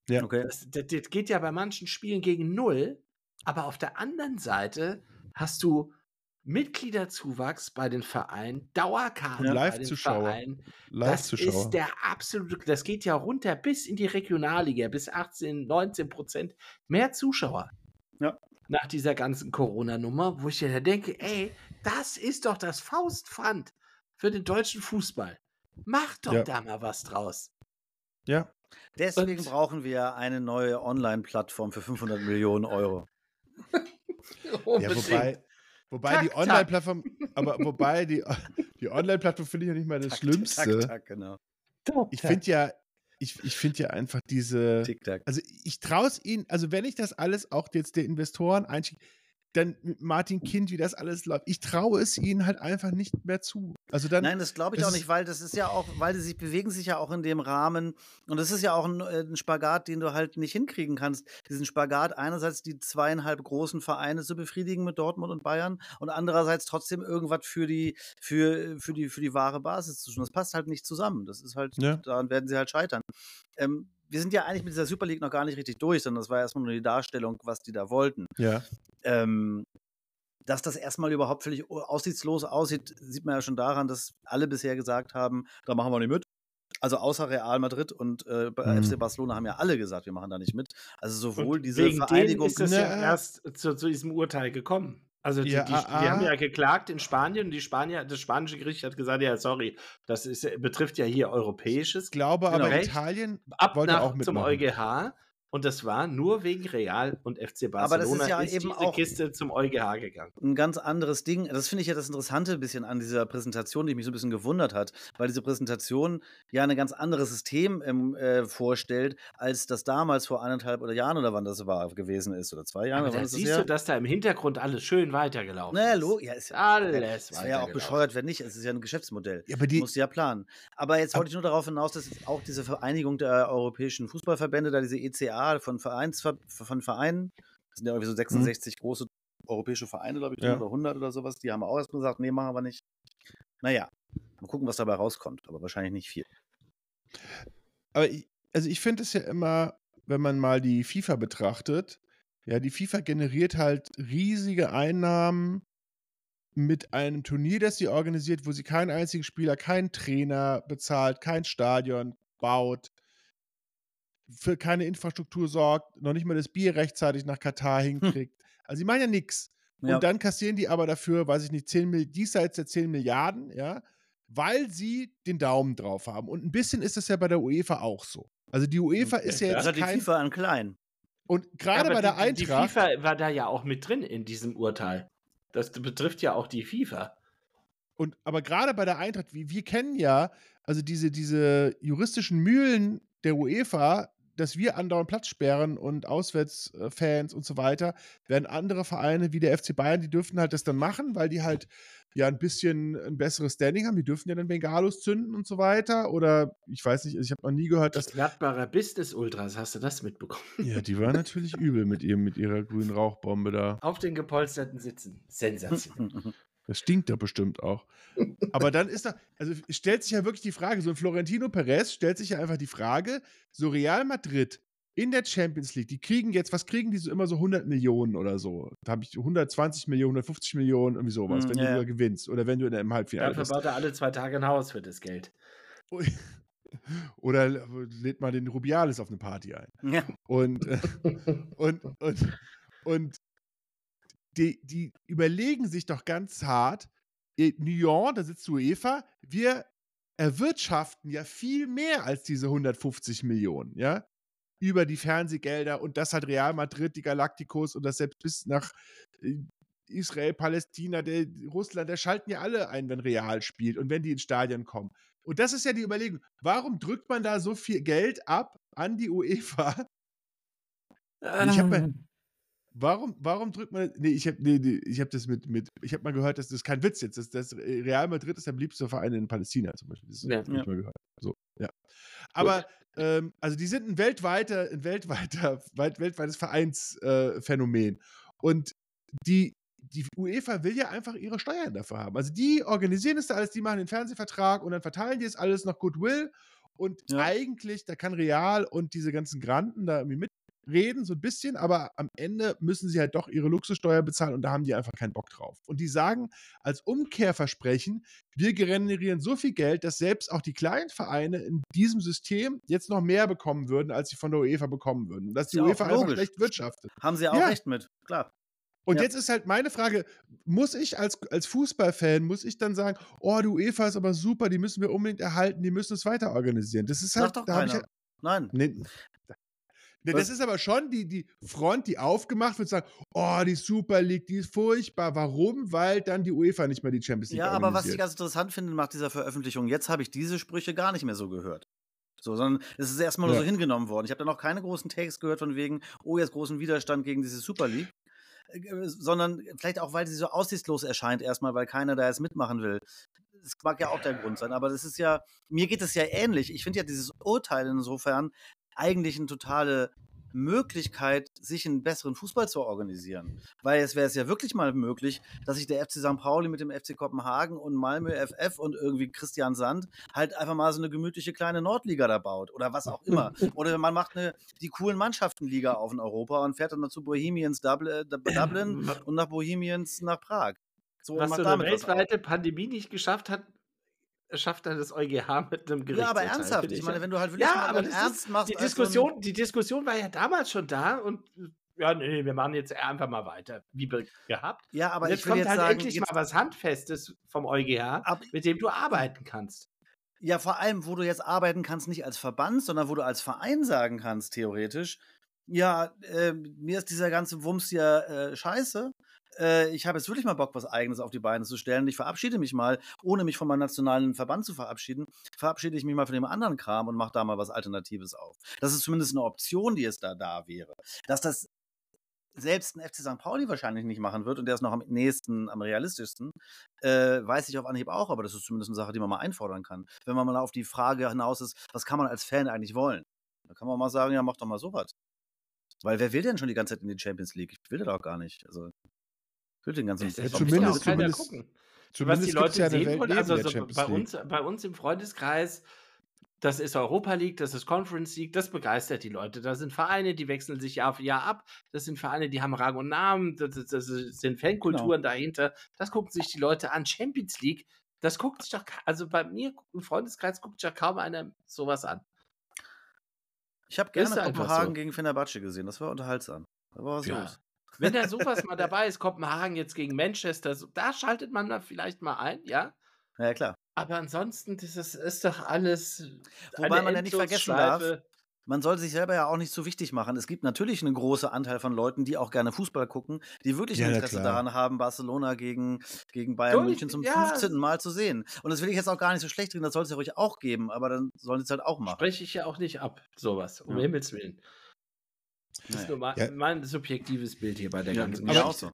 Ja. Okay. Das, das, das geht ja bei manchen Spielen gegen null. Aber auf der anderen Seite hast du Mitgliederzuwachs bei den Vereinen, Dauerkarten ja, Live-Zuschauer. Das ist der absolute, das geht ja runter bis in die Regionalliga, bis 18, 19 Prozent mehr Zuschauer. Ja. Nach dieser ganzen Corona-Nummer, wo ich ja denke, ey, das ist doch das Faustpfand für den deutschen Fußball. Mach doch ja. da mal was draus. Ja. Deswegen Und, brauchen wir eine neue Online-Plattform für 500 Millionen Euro. [laughs] ja, wobei, Wobei tak, die Online-Plattform, [laughs] aber wobei die, [laughs] die Online-Plattform finde ich ja nicht mal das tak, Schlimmste. Tak, genau. Ich finde ja, ich, ich finde ja einfach diese. Also ich traue es ihnen, also wenn ich das alles auch jetzt der Investoren einschicke, dann mit Martin Kind, wie das alles läuft. Ich traue es ihnen halt einfach nicht mehr zu. Also dann, Nein, das glaube ich auch nicht, weil das ist ja auch, weil sie sich bewegen sich ja auch in dem Rahmen und das ist ja auch ein, äh, ein, Spagat, den du halt nicht hinkriegen kannst. Diesen Spagat einerseits die zweieinhalb großen Vereine zu befriedigen mit Dortmund und Bayern und andererseits trotzdem irgendwas für die für für die für die wahre Basis zu tun. Das passt halt nicht zusammen. Das ist halt ja. daran werden sie halt scheitern. Ähm, wir sind ja eigentlich mit dieser Super League noch gar nicht richtig durch, sondern das war erstmal nur die Darstellung, was die da wollten. Ja. Ähm, dass das erstmal überhaupt völlig aussichtslos aussieht, sieht man ja schon daran, dass alle bisher gesagt haben, da machen wir nicht mit. Also außer Real Madrid und äh, mhm. FC Barcelona haben ja alle gesagt, wir machen da nicht mit. Also sowohl und diese wegen Vereinigung. Ist das ja erst zu, zu diesem Urteil gekommen. Also die, ja, die, die, haben ja geklagt in Spanien und die Spanier, das spanische Gericht hat gesagt, ja, sorry, das ist, betrifft ja hier europäisches. Ich glaube aber Recht. Italien ab wollte nach, auch mitmachen. zum EuGH und das war nur wegen Real und FC Barcelona. Aber das ist ja ist eben diese auch Kiste zum EuGH gegangen. Ein ganz anderes Ding. Das finde ich ja das Interessante ein bisschen an dieser Präsentation, die mich so ein bisschen gewundert hat, weil diese Präsentation ja ein ganz anderes System ähm, äh, vorstellt, als das damals vor eineinhalb oder Jahren oder wann das war gewesen ist oder zwei Jahren. Aber da siehst das du, dass da im Hintergrund alles schön weitergelaufen naja, ist. Ja, ist alles. Es wäre ja auch bescheuert, wenn nicht. Es ist ja ein Geschäftsmodell. Ja, aber die musst du ja planen. Aber jetzt wollte ich nur darauf hinaus, dass auch diese Vereinigung der europäischen Fußballverbände, da diese ECA von, Vereins, von Vereinen, das sind ja irgendwie so 66 mhm. große europäische Vereine, glaube ich, ja. oder 100 oder sowas, die haben auch erstmal gesagt, nee, machen wir nicht. Naja, mal gucken, was dabei rauskommt, aber wahrscheinlich nicht viel. Aber ich, also ich finde es ja immer, wenn man mal die FIFA betrachtet, ja, die FIFA generiert halt riesige Einnahmen mit einem Turnier, das sie organisiert, wo sie keinen einzigen Spieler, keinen Trainer bezahlt, kein Stadion baut, für keine Infrastruktur sorgt, noch nicht mal das Bier rechtzeitig nach Katar hm. hinkriegt. Hm. Also, sie meinen ja nichts. Und ja. dann kassieren die aber dafür, weiß ich nicht, 10, diesseits der 10 Milliarden, ja, weil sie den Daumen drauf haben. Und ein bisschen ist das ja bei der UEFA auch so. Also die UEFA okay. ist ja jetzt. Also die kein, FIFA an klein. Und gerade ja, bei der die, Eintracht. Die FIFA war da ja auch mit drin in diesem Urteil. Das betrifft ja auch die FIFA. Und aber gerade bei der Eintracht, wir, wir kennen ja, also diese, diese juristischen Mühlen der UEFA, dass wir andauernd Platz sperren und Auswärtsfans und so weiter, werden andere Vereine wie der FC Bayern, die dürfen halt das dann machen, weil die halt ja ein bisschen ein besseres Standing haben. Die dürfen ja dann Bengalos zünden und so weiter. Oder ich weiß nicht, ich habe noch nie gehört, dass. Gladbacher Business Ultras, hast du das mitbekommen? Ja, die waren natürlich übel mit, ihrem, mit ihrer grünen Rauchbombe da. Auf den gepolsterten Sitzen. Sensation. [laughs] Das stinkt ja bestimmt auch. Aber dann ist da, also stellt sich ja wirklich die Frage, so ein Florentino Perez stellt sich ja einfach die Frage, so Real Madrid in der Champions League, die kriegen jetzt, was kriegen die so immer so 100 Millionen oder so? Da habe ich 120 Millionen, 150 Millionen, irgendwie sowas, mm, wenn ja. du gewinnst oder wenn du in einem Halbfinale Dafür baut er alle zwei Tage ein Haus für das Geld. Oder lädt mal den Rubiales auf eine Party ein. Ja. Und, [laughs] und, und, und die, die überlegen sich doch ganz hart, Nyon, da sitzt UEFA, wir erwirtschaften ja viel mehr als diese 150 Millionen, ja, über die Fernsehgelder und das hat Real Madrid, die Galacticos und das selbst bis nach äh, Israel, Palästina, der, Russland, der schalten ja alle ein, wenn Real spielt und wenn die ins Stadion kommen. Und das ist ja die Überlegung, warum drückt man da so viel Geld ab an die UEFA? Ich habe ähm. Warum, warum drückt man. Nee, ich habe nee, nee, hab das mit. mit ich habe mal gehört, dass das ist kein Witz jetzt. Das, das Real Madrid ist der beliebteste Verein in Palästina zum Beispiel. Das ja, habe ich mal gehört. So, ja. Aber, ähm, also die sind ein weltweiter, ein weltweiter, weit, weltweites Vereinsphänomen. Äh, Und die, die UEFA will ja einfach ihre Steuern dafür haben. Also die organisieren das da alles, die machen den Fernsehvertrag und dann verteilen die es alles nach Goodwill. Und ja. eigentlich, da kann Real und diese ganzen Granten da irgendwie mit reden, so ein bisschen, aber am Ende müssen sie halt doch ihre Luxussteuer bezahlen und da haben die einfach keinen Bock drauf. Und die sagen als Umkehrversprechen, wir generieren so viel Geld, dass selbst auch die kleinen Vereine in diesem System jetzt noch mehr bekommen würden, als sie von der UEFA bekommen würden. Dass die UEFA einfach schlecht wirtschaftet. Haben sie auch ja. recht mit, klar. Und ja. jetzt ist halt meine Frage, muss ich als, als Fußballfan, muss ich dann sagen, oh, die UEFA ist aber super, die müssen wir unbedingt erhalten, die müssen es weiter organisieren. Das ist halt, Sag doch da keiner. Halt, Nein. Nee, Ne, das ist aber schon die, die Front, die aufgemacht wird, sagen, oh, die Super League, die ist furchtbar. Warum? Weil dann die UEFA nicht mehr die Champions League Ja, aber was ich ganz interessant finde nach dieser Veröffentlichung, jetzt habe ich diese Sprüche gar nicht mehr so gehört. So, sondern es ist erstmal ja. nur so hingenommen worden. Ich habe da noch keine großen Takes gehört von wegen, oh, jetzt großen Widerstand gegen diese Super League. Äh, sondern vielleicht auch, weil sie so aussichtslos erscheint, erstmal, weil keiner da jetzt mitmachen will. Das mag ja auch der Grund sein, aber das ist ja, mir geht es ja ähnlich. Ich finde ja dieses Urteil insofern eigentlich eine totale Möglichkeit, sich einen besseren Fußball zu organisieren. Weil es wäre es ja wirklich mal möglich, dass sich der FC St. Pauli mit dem FC Kopenhagen und Malmö FF und irgendwie Christian Sand halt einfach mal so eine gemütliche kleine Nordliga da baut oder was auch immer. [laughs] Oder man macht eine, die coolen Mannschaftenliga auf in Europa und fährt dann dazu Bohemians Dublin, Dublin [laughs] und nach Bohemians nach Prag. So, was so eine weltweite Pandemie nicht geschafft hat, schafft dann das EuGH mit einem Gericht. Ja, aber ernsthaft. Ich, meine, wenn du halt wirklich ja, aber ernst machst. Die Diskussion, so die Diskussion war ja damals schon da und ja, nee, wir machen jetzt einfach mal weiter, wie gehabt. Ja, aber jetzt kommt jetzt halt sagen, endlich mal was Handfestes vom EuGH, ab, mit dem du arbeiten kannst. Ja, vor allem, wo du jetzt arbeiten kannst, nicht als Verband, sondern wo du als Verein sagen kannst, theoretisch, ja, äh, mir ist dieser ganze Wumms ja äh, scheiße äh, ich habe jetzt wirklich mal Bock, was Eigenes auf die Beine zu stellen. Ich verabschiede mich mal, ohne mich von meinem nationalen Verband zu verabschieden, verabschiede ich mich mal von dem anderen Kram und mache da mal was Alternatives auf. Das ist zumindest eine Option, die es da da wäre. Dass das selbst ein FC St. Pauli wahrscheinlich nicht machen wird und der ist noch am nächsten, am realistischsten, äh, weiß ich auf Anhieb auch, aber das ist zumindest eine Sache, die man mal einfordern kann. Wenn man mal auf die Frage hinaus ist, was kann man als Fan eigentlich wollen? Da kann man mal sagen, ja, mach doch mal sowas. Weil wer will denn schon die ganze Zeit in die Champions League? Ich will das auch gar nicht. Also, will den ganzen ja, zumindest, zumindest, gucken. Zumindest was die Leute ja sehen wollen, also so bei, uns, bei uns im Freundeskreis, das ist Europa League, das ist Conference League, das begeistert die Leute. Da sind Vereine, die wechseln sich Jahr für Jahr ab. Das sind Vereine, die haben Rang und Namen, das, das, das sind Fankulturen genau. dahinter. Das gucken sich die Leute an. Champions League, das guckt sich doch, also bei mir im Freundeskreis guckt sich ja kaum einer sowas an. Ich habe gerne Kopenhagen so. gegen Fenerbahce gesehen, das war unterhaltsam. Da war was ja. los. Wenn da sowas mal dabei ist, Kopenhagen jetzt gegen Manchester, so, da schaltet man da vielleicht mal ein, ja? Ja, klar. Aber ansonsten, das ist, ist doch alles. Wobei man ja nicht vergessen darf, man soll sich selber ja auch nicht so wichtig machen. Es gibt natürlich einen großen Anteil von Leuten, die auch gerne Fußball gucken, die wirklich ja, Interesse daran haben, Barcelona gegen, gegen Bayern Doch, München zum ja. 15. Mal zu sehen. Und das will ich jetzt auch gar nicht so schlecht reden, das soll es ja ruhig auch geben, aber dann sollen sie es halt auch machen. Spreche ich ja auch nicht ab, sowas, um ja. Himmels Willen. Das ist nur mein, ja. mein, subjektives Bild hier bei der ganzen Geschichte. auch so.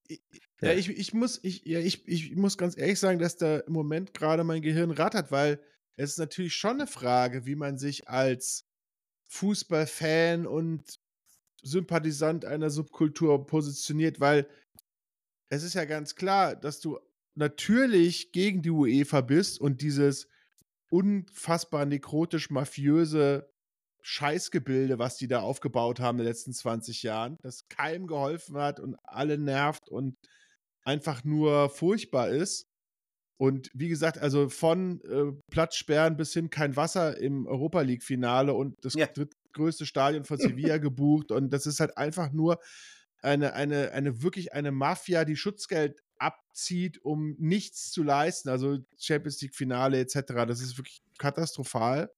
Ja, ich, ich, muss, ich, ja, ich, ich muss ganz ehrlich sagen, dass da im Moment gerade mein Gehirn rattert, weil es ist natürlich schon eine Frage, wie man sich als Fußballfan und Sympathisant einer Subkultur positioniert, weil es ist ja ganz klar, dass du natürlich gegen die UEFA bist und dieses unfassbar nekrotisch-mafiöse Scheißgebilde, was die da aufgebaut haben in den letzten 20 Jahren, das keinem geholfen hat und alle nervt und einfach nur furchtbar ist. Und wie gesagt, also von äh, Platzsperren bis hin kein Wasser im Europa League-Finale und das ja. drittgrößte Stadion von [laughs] Sevilla gebucht. Und das ist halt einfach nur eine, eine, eine wirklich eine Mafia, die Schutzgeld abzieht, um nichts zu leisten. Also Champions League-Finale etc. Das ist wirklich katastrophal.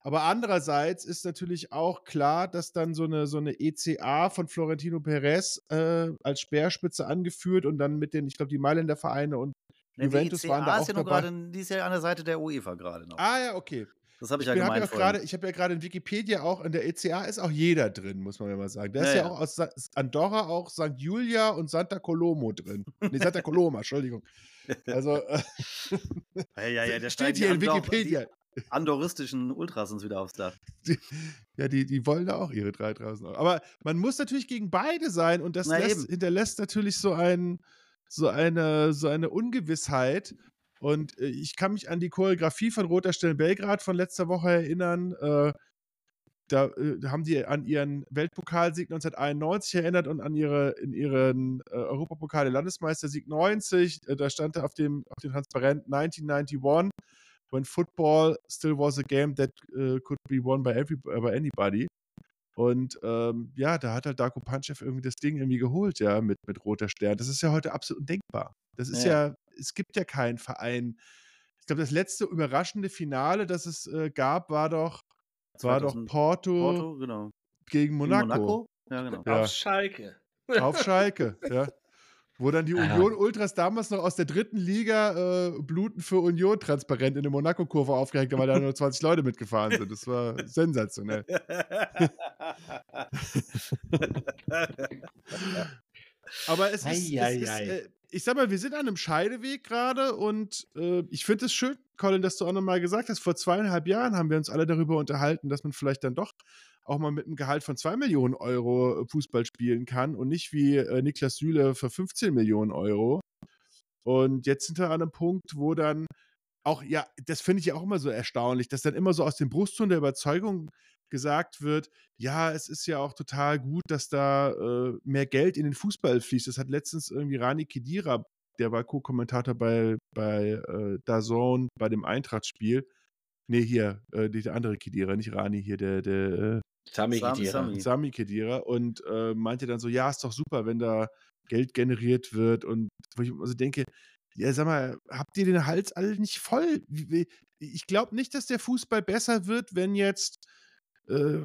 Aber andererseits ist natürlich auch klar, dass dann so eine, so eine ECA von Florentino Perez äh, als Speerspitze angeführt und dann mit den, ich glaube, die Mailänder Vereine und ja, Juventus die ECA waren da auch ist ja dabei. Grade, die ist ja an der Seite der UEFA gerade noch. Ah ja, okay. Das habe ich, ich, ja gemeint. Hab ja ich habe ja gerade in Wikipedia auch, in der ECA ist auch jeder drin, muss man ja mal sagen. Da ja, ist ja, ja, auch aus Andorra auch St. Julia und Santa Colomo drin. Nee, Santa Coloma, Entschuldigung. [laughs] Also, äh, ja, ja, ja, [laughs] der steht hier in Wikipedia. Andoristischen Ultras uns wieder aufs Dach. Die, ja, die, die wollen da auch ihre 3000 Euro. Aber man muss natürlich gegen beide sein und das lässt, hinterlässt natürlich so, ein, so, eine, so eine Ungewissheit. Und äh, ich kann mich an die Choreografie von Roter Stern Belgrad von letzter Woche erinnern. Äh, da äh, haben die an ihren Weltpokalsieg 1991 erinnert und an ihre, in ihren äh, Europapokal der Landesmeistersieg 90. Äh, da stand da auf dem, auf dem Transparent 1991 when football still was a game that uh, could be won by, every, by anybody. Und ähm, ja, da hat halt Darko Panchev irgendwie das Ding irgendwie geholt, ja, mit, mit roter Stern. Das ist ja heute absolut undenkbar. Das ist ja, ja es gibt ja keinen Verein. Ich glaube, das letzte überraschende Finale, das es äh, gab, war doch, war doch Porto, Porto genau. gegen Monaco. Monaco? Ja, genau. Ja. Auf Schalke. Auf Schalke, ja. [laughs] Wo dann die Union Ultras damals noch aus der dritten Liga äh, Bluten für Union transparent in der Monaco-Kurve aufgehängt haben, weil da nur 20 Leute mitgefahren sind. Das war [laughs] sensationell. [laughs] Aber es ist, ei, es ist äh, ich sag mal, wir sind an einem Scheideweg gerade und äh, ich finde es schön, Colin, dass du auch nochmal gesagt hast, vor zweieinhalb Jahren haben wir uns alle darüber unterhalten, dass man vielleicht dann doch auch mal mit einem Gehalt von 2 Millionen Euro äh, Fußball spielen kann und nicht wie äh, Niklas Süle für 15 Millionen Euro. Und jetzt sind wir an einem Punkt, wo dann auch, ja, das finde ich ja auch immer so erstaunlich, dass dann immer so aus dem Brustton der Überzeugung gesagt wird, ja, es ist ja auch total gut, dass da äh, mehr Geld in den Fußball fließt. Das hat letztens irgendwie Rani Kedira, der war Co-Kommentator bei, bei äh, Dazone bei dem Eintracht-Spiel. Nee, hier, äh, der andere Kedira, nicht Rani, hier, der, der Sami Kedira. Sami Kedira und äh, meinte dann so, ja, ist doch super, wenn da Geld generiert wird und wo ich also denke, ja, sag mal, habt ihr den Hals alle nicht voll? Ich glaube nicht, dass der Fußball besser wird, wenn jetzt äh,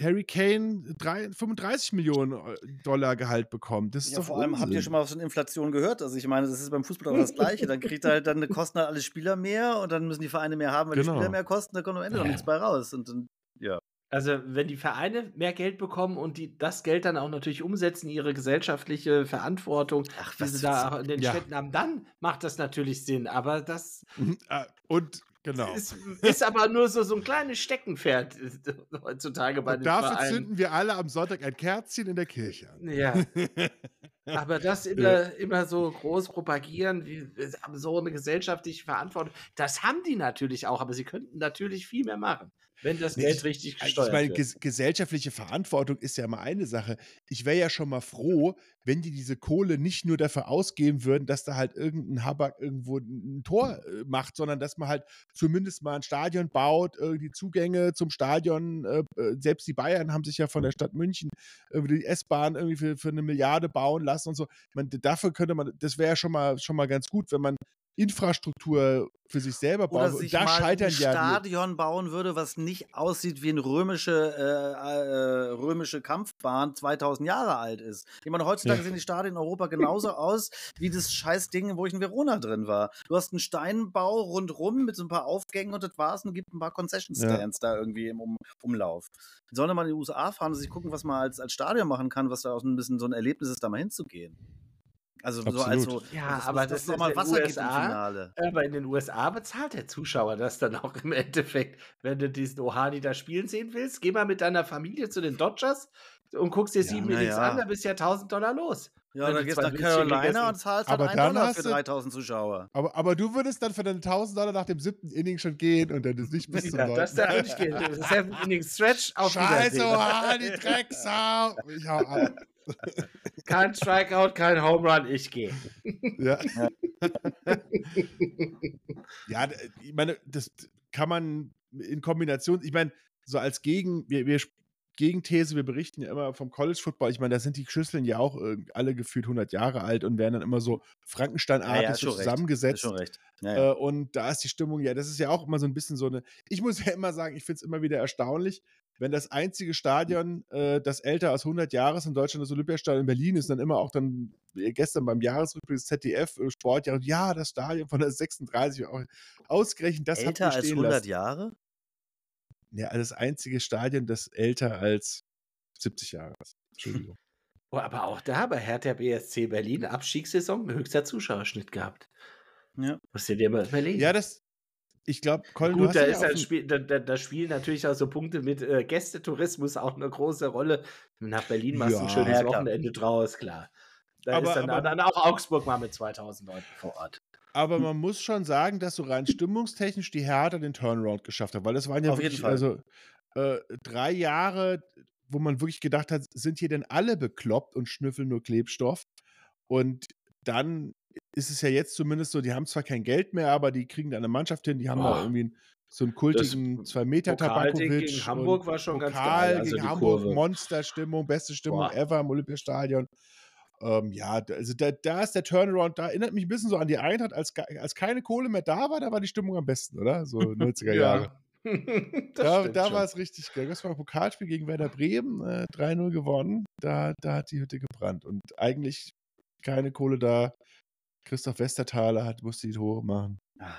Harry Kane 3, 35 Millionen äh, Dollar Gehalt bekommt. Das ist ja, doch vor allem habt ihr schon mal was von Inflation gehört? Also ich meine, das ist beim Fußball auch das Gleiche. Dann kriegt halt dann [laughs] kosten halt alle Spieler mehr und dann müssen die Vereine mehr haben, weil genau. die Spieler mehr kosten. Da kommt am Ende noch nichts bei raus. Und dann, ja. Also, wenn die Vereine mehr Geld bekommen und die das Geld dann auch natürlich umsetzen, ihre gesellschaftliche Verantwortung, Ach, die sie da in den ja. Städten haben, dann macht das natürlich Sinn. Aber das. Mhm, ah, und Genau. Ist, ist, aber nur so, so ein kleines Steckenpferd [laughs] heutzutage bei Und den dafür Vereinen. zünden wir alle am Sonntag ein Kerzchen in der Kirche an. Ja. [laughs] aber das immer, immer so groß propagieren, wie so eine gesellschaftliche Verantwortung, das haben die natürlich auch, aber sie könnten natürlich viel mehr machen. Wenn das Geld ich, richtig gesteuert ich meine, wird. Ges gesellschaftliche Verantwortung ist ja mal eine Sache. Ich wäre ja schon mal froh, wenn die diese Kohle nicht nur dafür ausgeben würden, dass da halt irgendein Habak irgendwo ein Tor äh, macht, sondern dass man halt zumindest mal ein Stadion baut, die Zugänge zum Stadion, äh, äh, selbst die Bayern haben sich ja von der Stadt München die S-Bahn irgendwie für, für eine Milliarde bauen lassen und so. Man, dafür könnte man, das wäre ja schon mal, schon mal ganz gut, wenn man Infrastruktur für sich selber bauen. Oder sich da mal scheitern ein Stadion bauen würde, was nicht aussieht wie eine römische, äh, äh, römische Kampfbahn 2000 Jahre alt ist. Ich meine, heutzutage ja. sehen die Stadien in Europa genauso aus wie das scheiß Ding, wo ich in Verona drin war. Du hast einen Steinbau rundrum mit so ein paar Aufgängen und das war's und gibt ein paar Concession Stands ja. da irgendwie im um Umlauf. Sollen mal in die USA fahren und sich gucken, was man als, als Stadion machen kann, was da auch ein bisschen so ein Erlebnis ist, da mal hinzugehen. Also Absolut. so als so, ja, das, aber das, das ist nochmal Wasser USA, gibt im Finale. Aber in den USA bezahlt der Zuschauer das dann auch im Endeffekt. Wenn du diesen Ohani da spielen sehen willst, geh mal mit deiner Familie zu den Dodgers und guckst dir ja, sieben Innings ja. an, dann bist du ja 1000 Dollar los. Ja, dann gehst du nach Carolina und zahlst halt aber dann Dollar für 3000 Zuschauer. Aber, aber du würdest dann für deine 1000 Dollar nach dem siebten Inning schon gehen und dann ist nicht bis [laughs] zum ja, Das darf nicht gehen. [laughs] Seven Inning Stretch auf Scheiße, Ohani, Drecksau. Ich hau ab. [laughs] [laughs] Kein Strikeout, kein Home Run, ich gehe. Ja. [laughs] ja, ich meine, das kann man in Kombination, ich meine, so als Gegen, wir, wir Gegenthese, wir berichten ja immer vom College Football. Ich meine, da sind die Schüsseln ja auch äh, alle gefühlt 100 Jahre alt und werden dann immer so Frankensteinartig ja, ja, so zusammengesetzt. Schon recht. Ja, äh, und da ist die Stimmung, ja, das ist ja auch immer so ein bisschen so eine. Ich muss ja immer sagen, ich finde es immer wieder erstaunlich, wenn das einzige Stadion, äh, das älter als 100 Jahre ist in Deutschland, das Olympiastadion in Berlin ist, dann immer auch dann äh, gestern beim Jahresrückblick des ZDF äh, Sportjahr, ja, das Stadion von der 36 auch ausgerechnet, das älter hat als 100 lassen. Jahre? Ja, also das einzige Stadion, das älter als 70 Jahre ist. Entschuldigung. [laughs] Oh, aber auch da bei Hertha BSC Berlin, Abstiegssaison, höchster Zuschauerschnitt gehabt. Ja. Musst du dir mal überlegen. Ja, das, ich glaube, Colin, Gut, da, ist ja Spiel, da, da, da, spielen natürlich auch so Punkte mit äh, Gästetourismus auch eine große Rolle. Nach Berlin machst du ja, ein schönes ja, Wochenende draus, klar. Da aber, ist dann, aber, dann auch Augsburg mal mit 2000 Leuten vor Ort. Aber man muss schon sagen, dass so rein stimmungstechnisch die Hertha den Turnaround geschafft hat, weil das waren ja Auf wirklich, also äh, drei Jahre, wo man wirklich gedacht hat, sind hier denn alle bekloppt und schnüffeln nur Klebstoff? Und dann ist es ja jetzt zumindest so, die haben zwar kein Geld mehr, aber die kriegen da eine Mannschaft hin, die haben oh. da irgendwie so einen kultigen 2 Meter Tabakovic. gegen Hamburg war schon Pokal ganz geil. Also gegen Hamburg, Monsterstimmung, beste Stimmung Boah. ever im Olympiastadion. Ähm, ja, also da, da, ist der Turnaround, da erinnert mich ein bisschen so an die Eintracht, als, als keine Kohle mehr da war, da war die Stimmung am besten, oder? So 90er [laughs] Jahre. [laughs] da da war es richtig geil. Das war ein Pokalspiel gegen Werder Bremen, äh, 3-0 gewonnen. Da, da hat die Hütte gebrannt. Und eigentlich keine Kohle da. Christoph Westerthaler hat, musste die Tore machen. Ah,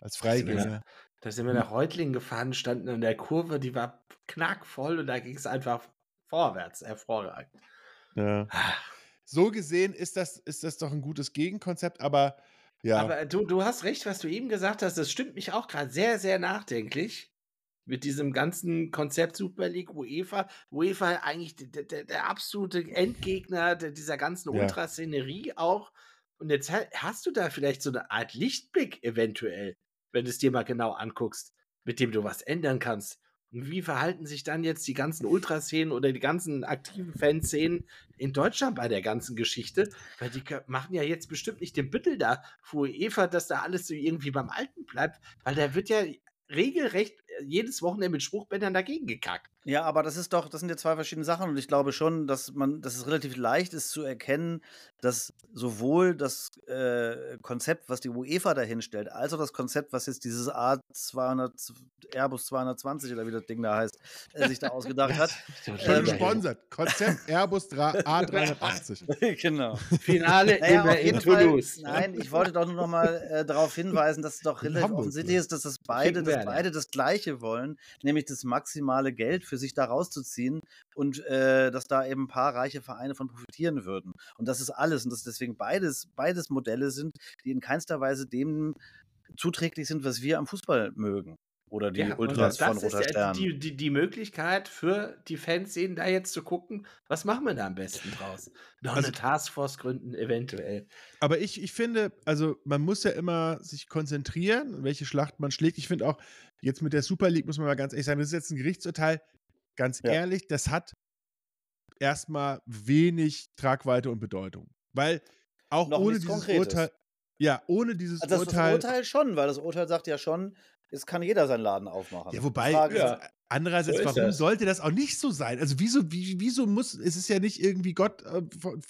als Freigänger. Da sind wir nach Reutlingen gefahren, standen in der Kurve, die war knackvoll und da ging es einfach vorwärts. Hervorragend. Ja. Ah so gesehen ist das, ist das doch ein gutes Gegenkonzept, aber ja. Aber du, du hast recht, was du eben gesagt hast. Das stimmt mich auch gerade sehr, sehr nachdenklich. Mit diesem ganzen Konzept Super League, UEFA. UEFA eigentlich der, der, der absolute Endgegner dieser ganzen ja. Ultraszenerie auch. Und jetzt hast du da vielleicht so eine Art Lichtblick eventuell, wenn du es dir mal genau anguckst, mit dem du was ändern kannst. Und wie verhalten sich dann jetzt die ganzen Ultraszenen oder die ganzen aktiven Fanszenen in Deutschland bei der ganzen Geschichte? Weil die machen ja jetzt bestimmt nicht den Büttel da vor Eva, dass da alles so irgendwie beim Alten bleibt, weil da wird ja regelrecht jedes Wochenende mit Spruchbändern dagegen gekackt. Ja, aber das ist doch, das sind ja zwei verschiedene Sachen und ich glaube schon, dass man, dass es relativ leicht ist zu erkennen, dass sowohl das äh, Konzept, was die UEFA dahinstellt, als auch das Konzept, was jetzt dieses A200, Airbus 220 oder wie das Ding da heißt, äh, sich da [laughs] ausgedacht hat. Schon ähm, gesponsert. Konzept Airbus A380. [laughs] genau. Finale naja, in Toulouse. Nein, ich wollte doch nur noch mal äh, darauf hinweisen, dass es doch relativ offensichtlich ist, dass das beide, dass beide das Gleiche wollen, nämlich das maximale Geld für sich da rauszuziehen und äh, dass da eben ein paar reiche Vereine von profitieren würden. Und das ist alles und dass deswegen beides, beides Modelle sind, die in keinster Weise dem zuträglich sind, was wir am Fußball mögen. Oder die ja, Ultras von Roter ist Stern. Die, die, die Möglichkeit für die Fans sehen, da jetzt zu gucken, was machen wir da am besten draus? Noch also, eine Taskforce gründen, eventuell. Aber ich, ich finde, also man muss ja immer sich konzentrieren, welche Schlacht man schlägt. Ich finde auch, jetzt mit der Super League muss man mal ganz ehrlich sagen, das ist jetzt ein Gerichtsurteil. Ganz ja. ehrlich, das hat erstmal wenig Tragweite und Bedeutung. Weil auch Noch ohne dieses Konkretes. Urteil. Ja, ohne dieses also das Urteil. Das Urteil schon, weil das Urteil sagt ja schon, es kann jeder seinen Laden aufmachen. Ja, wobei, ja. Andererseits, so warum das. sollte das auch nicht so sein? Also wieso, wie, wieso muss, es ist ja nicht irgendwie Gott äh,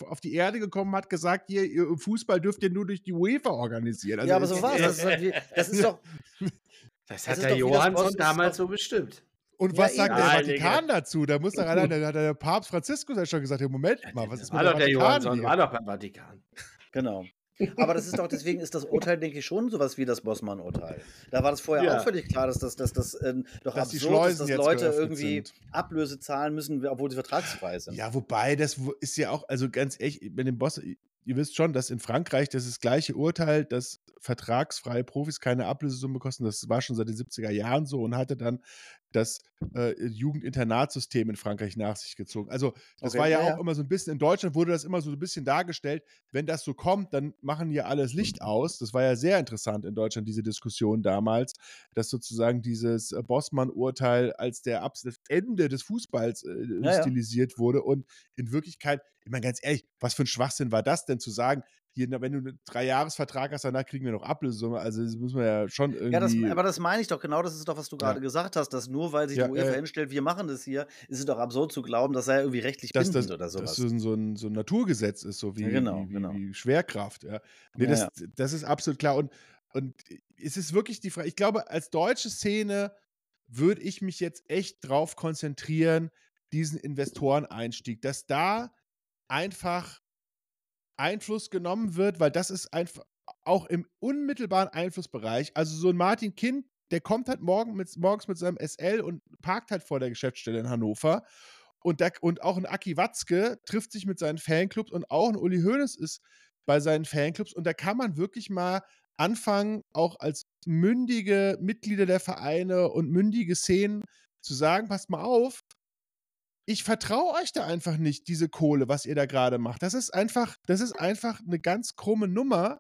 auf die Erde gekommen, hat gesagt, hier, Fußball dürft ihr nur durch die UEFA organisieren. Also ja, aber so war es. Das, das, ist doch. [laughs] [laughs] Das hat der Johansson damals so bestimmt. Und was ja, sagt der Vatikan Digga. dazu? Da muss doch einer, da hat der Papst Franziskus ja schon gesagt, Moment mal, was ist war mit doch der Johansson, war doch beim Vatikan. Genau. Aber das ist doch, deswegen ist das Urteil, denke ich, schon sowas wie das Bossmann-Urteil. Da war das vorher ja. auch völlig klar, dass das, dass das äh, doch dass absurd ist, dass Leute irgendwie sind. Ablöse zahlen müssen, obwohl sie vertragsfrei sind. Ja, wobei, das ist ja auch, also ganz ehrlich, mit dem Boss, ihr wisst schon, dass in Frankreich das, das gleiche Urteil, dass vertragsfreie Profis keine Ablösesumme kosten. Das war schon seit den 70er Jahren so und hatte dann das äh, Jugendinternatsystem in Frankreich nach sich gezogen. Also das okay, war ja, ja, auch immer so ein bisschen, in Deutschland wurde das immer so ein bisschen dargestellt, wenn das so kommt, dann machen hier alles Licht aus. Das war ja sehr interessant in Deutschland, diese Diskussion damals, dass sozusagen dieses äh, Bossmann-Urteil als der Abs Ende des Fußballs äh, ja, stilisiert ja. wurde und in Wirklichkeit, ich meine ganz ehrlich, was für ein Schwachsinn war das denn zu sagen, hier, wenn du einen Dreijahresvertrag hast, danach kriegen wir noch Ablösesumme. Also das muss man ja schon irgendwie. Ja, das, aber das meine ich doch, genau das ist doch, was du gerade ja. gesagt hast, dass nur weil sich ja, die UEFA äh, hinstellt, wir machen das hier, ist es doch absurd zu glauben, dass er irgendwie rechtlich dass bindend das, oder sowas. Dass das so ein, so ein Naturgesetz ist, so wie, ja, genau, wie, genau. wie, Schwerkraft. Ja. Nee, das, das ist absolut klar. Und, und es ist wirklich die Frage, ich glaube, als deutsche Szene würde ich mich jetzt echt drauf konzentrieren, diesen Investoreneinstieg, dass da einfach Einfluss genommen wird, weil das ist einfach auch im unmittelbaren Einflussbereich. Also so ein Martin Kind, der kommt halt morgen mit, morgens mit seinem SL und parkt halt vor der Geschäftsstelle in Hannover. Und, der, und auch ein Aki Watzke trifft sich mit seinen Fanclubs und auch ein Uli Hoeneß ist bei seinen Fanclubs. Und da kann man wirklich mal anfangen, auch als mündige Mitglieder der Vereine und mündige Szenen zu sagen, passt mal auf, ich vertraue euch da einfach nicht, diese Kohle, was ihr da gerade macht. Das ist einfach, das ist einfach eine ganz krumme Nummer.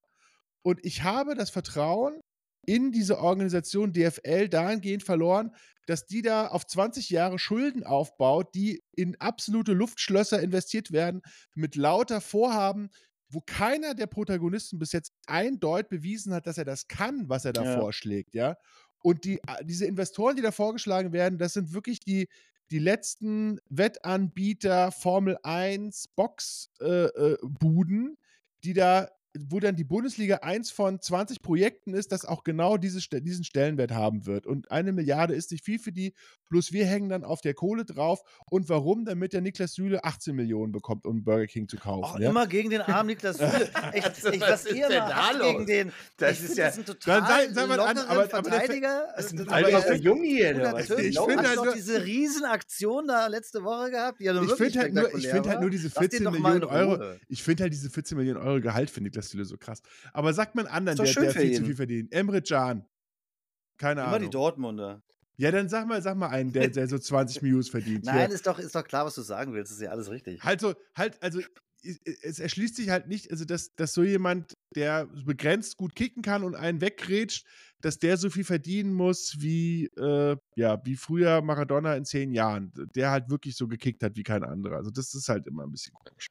Und ich habe das Vertrauen in diese Organisation DFL dahingehend verloren, dass die da auf 20 Jahre Schulden aufbaut, die in absolute Luftschlösser investiert werden, mit lauter Vorhaben, wo keiner der Protagonisten bis jetzt eindeutig bewiesen hat, dass er das kann, was er da ja. vorschlägt, ja. Und die, diese Investoren, die da vorgeschlagen werden, das sind wirklich die, die letzten Wettanbieter Formel 1 Boxbuden, äh, äh, die da wo dann die Bundesliga eins von 20 Projekten ist, das auch genau diese, diesen Stellenwert haben wird. Und eine Milliarde ist nicht viel für die, plus wir hängen dann auf der Kohle drauf. Und warum? Damit der Niklas Süle 18 Millionen bekommt, um Burger King zu kaufen. Auch ja? immer gegen den armen Niklas [laughs] Süle. Ich, also, ich, was, was ihr immer habt gegen den. Das ist ja. Das ist ein total dann, sag, sag an, aber, Verteidiger. Das ist ein alter Junge hier. Ich finde halt diese Riesenaktion da letzte Woche gehabt. Die ich finde halt, nur, find halt nur diese 14 Millionen Euro. Ich finde halt diese 14 Millionen Euro Gehalt für Niklas Süle so krass. Aber sagt man anderen, der, der viel zu viel verdient. Emre Can. Keine Immer Ahnung. Immer die Dortmunder. Ja, dann sag mal, sag mal einen, der, der so [laughs] 20 Mius verdient. Nein, ist doch, ist doch klar, was du sagen willst. Das ist ja alles richtig. Halt so, halt, also es erschließt sich halt nicht, also dass, dass so jemand, der begrenzt gut kicken kann und einen weggrätscht, dass der so viel verdienen muss wie, äh, ja, wie früher Maradona in zehn Jahren, der halt wirklich so gekickt hat wie kein anderer. Also das ist halt immer ein bisschen komisch.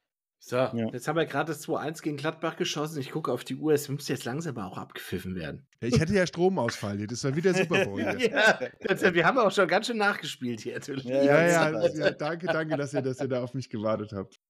So, ja. jetzt haben wir gerade das 2-1 gegen Gladbach geschossen. Ich gucke auf die Uhr, es müsste jetzt langsam auch abgepfiffen werden. Ja, ich hätte ja Stromausfall hier, das war wieder Super [laughs] Bowl. ja, das, wir haben auch schon ganz schön nachgespielt hier. Natürlich. Ja, ja, ja, ja, danke, danke, dass ihr, dass ihr da auf mich gewartet habt.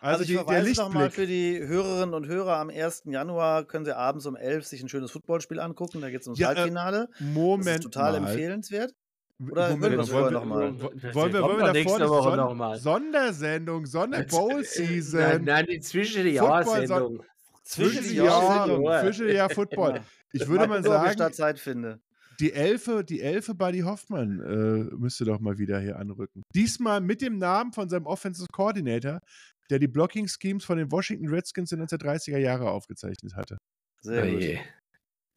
Also, also ich die, verweise nochmal für die Hörerinnen und Hörer, am 1. Januar können sie abends um 11 sich ein schönes Footballspiel angucken. Da geht es ums ja, Halbfinale. Moment. Das ist total mal. empfehlenswert. Oder Moment, wir wollen, wir, wollen, wir, wollen wir, wollen wir davor Woche Son noch mal. Sondersendung, Sonder-Bowl-Season. Nein, nein, die Zwischenjahr-Sendung. Zwischenjahr, Zwischenjahr Football. [laughs] Ich würde mal sagen, ich Zeit finde. Die Elfe, die Elfe Buddy Hoffmann äh, müsste doch mal wieder hier anrücken. Diesmal mit dem Namen von seinem Offensive Coordinator, der die Blocking Schemes von den Washington Redskins in den 1930er Jahren aufgezeichnet hatte. Sehr oh gut.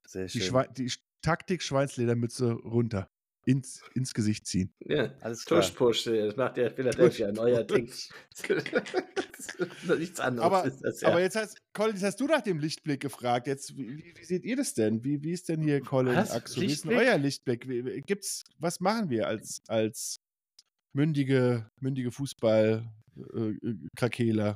Sehr schön. Die, die Taktik Schweinsledermütze runter ins, ins Gesicht ziehen. Ja, alles klar. Tush-Push, das macht der Philadelphia neuer Ding. [laughs] Nichts anderes aber, ist das, ja. Aber jetzt hast, Colin, jetzt hast du nach dem Lichtblick gefragt. Jetzt, wie, wie seht ihr das denn? Wie, wie ist denn hier Colin was? Axel? Wie ist denn euer Lichtblick? Gibt's, was machen wir als, als mündige, mündige Fußball-Krakeler? Äh,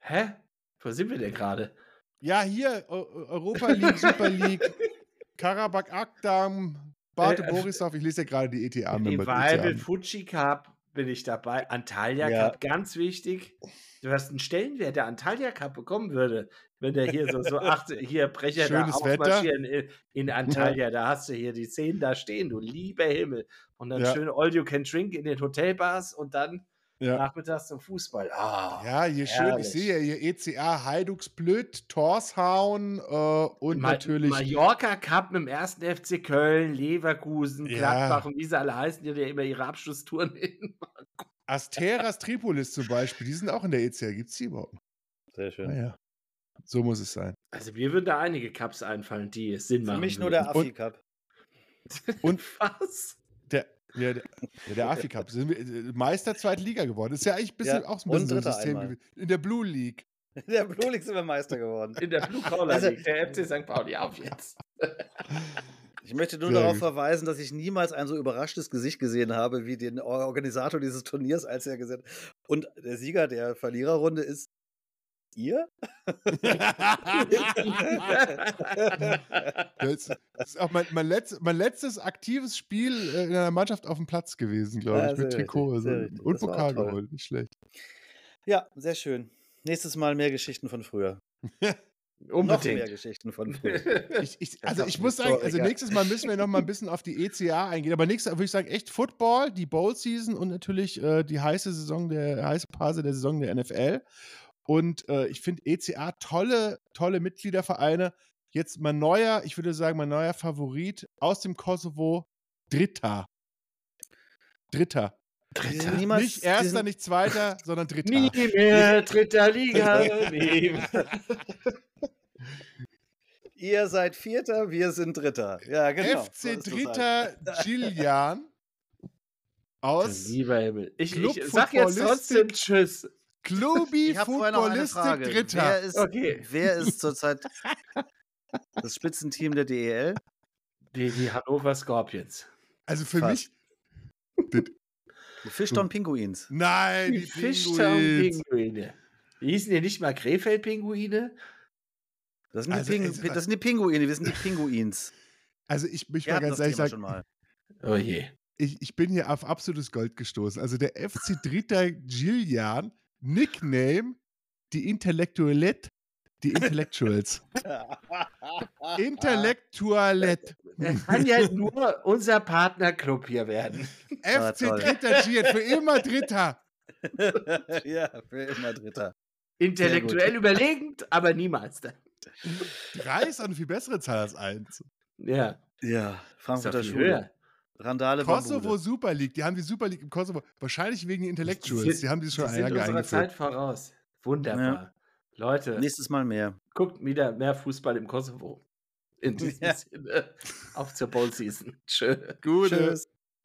Hä? Wo sind wir denn gerade? Ja, hier, Europa League, Super League, [laughs] Karabakh Akdam, Barte äh, Borisov, ich lese ja gerade die ETA mit. Revival Fuji Cup bin ich dabei. Antalya ja. Cup, ganz wichtig. Du hast einen Stellenwert, der Antalya Cup bekommen würde, wenn der hier so, so [laughs] acht, hier Brecher Schönes da aufmarschieren in, in Antalya. Da hast du hier die Szenen da stehen, du lieber Himmel. Und dann ja. schön All You Can Drink in den Hotelbars und dann ja. Nachmittags zum Fußball. Ah, ja, hier schön, ich sehe ja hier ECA, Heiduxblöd, Torshauen äh, und Ma natürlich. Mallorca Cup mit dem ersten FC Köln, Leverkusen, ja. Gladbach und wie sie alle heißen, die ja immer ihre Abschlusstouren [laughs] hin. Asteras Tripolis zum Beispiel, die sind auch in der ECA. Gibt es die überhaupt? Sehr schön. Naja. So muss es sein. Also mir würden da einige Cups einfallen, die Sinn machen. Für mich nur der Affi-Cup. [laughs] Und was? Der, ja, der, der AFI Cup. Sind wir äh, Meister zweite Liga geworden. Ist ja eigentlich ein bisschen, ja, auch so ein bisschen so ein System gewesen. In der Blue League. In der Blue League sind wir Meister geworden. In der Blue Collar also, League. Der FC St. Pauli auf jetzt. Ich möchte nur Sehr darauf gut. verweisen, dass ich niemals ein so überraschtes Gesicht gesehen habe wie den Organisator dieses Turniers, als er gesagt hat. Und der Sieger der Verliererrunde ist ihr? [laughs] das ist auch mein, mein, letzt, mein, letztes aktives Spiel äh, in einer Mannschaft auf dem Platz gewesen, glaube ich, ja, mit Trikot. Also, und Pokal geholt, nicht schlecht. Ja, sehr schön. Nächstes Mal mehr Geschichten von früher. [laughs] Unbedingt. Noch mehr Geschichten von früher. [laughs] ich, ich, also ich muss sagen, also nächstes Mal müssen wir noch mal ein bisschen auf die ECA eingehen. Aber nächstes Mal würde ich sagen, echt Football, die Bowl Season und natürlich äh, die heiße Saison der heiße Phase der Saison der NFL. Und äh, ich finde ECA tolle, tolle Mitgliedervereine. Jetzt mein neuer, ich würde sagen, mein neuer Favorit aus dem Kosovo, Dritter. Dritter. Dritter. Niemals, nicht erster, nicht zweiter, sondern [laughs] dritter. Nie mehr dritter Liga. [laughs] [laughs] Ihr seid Vierter, wir sind Dritter. Ja, genau. FC so Dritter Gillian aus Lieber Himmel. Ich, ich sag jetzt trotzdem Tschüss. Klubi Footballistik Dritter. Wer ist, okay. wer ist zurzeit das Spitzenteam der DEL? Die, die Hannover Scorpions. Also für Fast. mich. Die Fischtown Pinguins. Nein, die, die Fischtown Pinguine. Die hießen ja nicht mal Krefeld Pinguine. Das sind, also, das sind die Pinguine, wir sind die [laughs] Pinguins. Also ich möchte mal ganz ehrlich sagen. Oh je. Ich, ich bin hier auf absolutes Gold gestoßen. Also der FC Dritter Gillian Nickname die Intellektualett, die Intellectuals. [laughs] Intellektualett. Kann ja [laughs] nur unser Partnerclub hier werden. FC ah, Dritter für immer Dritter. [laughs] ja, für immer Dritter. Intellektuell überlegend, aber niemals. Drei ist eine viel bessere Zahl als eins. Ja. Ja, Frankfurter Schule. Höher. Randale Kosovo Super League, die haben die Super League im Kosovo, wahrscheinlich wegen Intellectuals, die haben die schon ein Jahr eingeführt. Zeit voraus. Wunderbar. Ja. Leute. Nächstes Mal mehr. Guckt wieder mehr Fußball im Kosovo. In [laughs] diesem ja. Sinne. Auf zur Bowl Season. Tschö. Tschüss.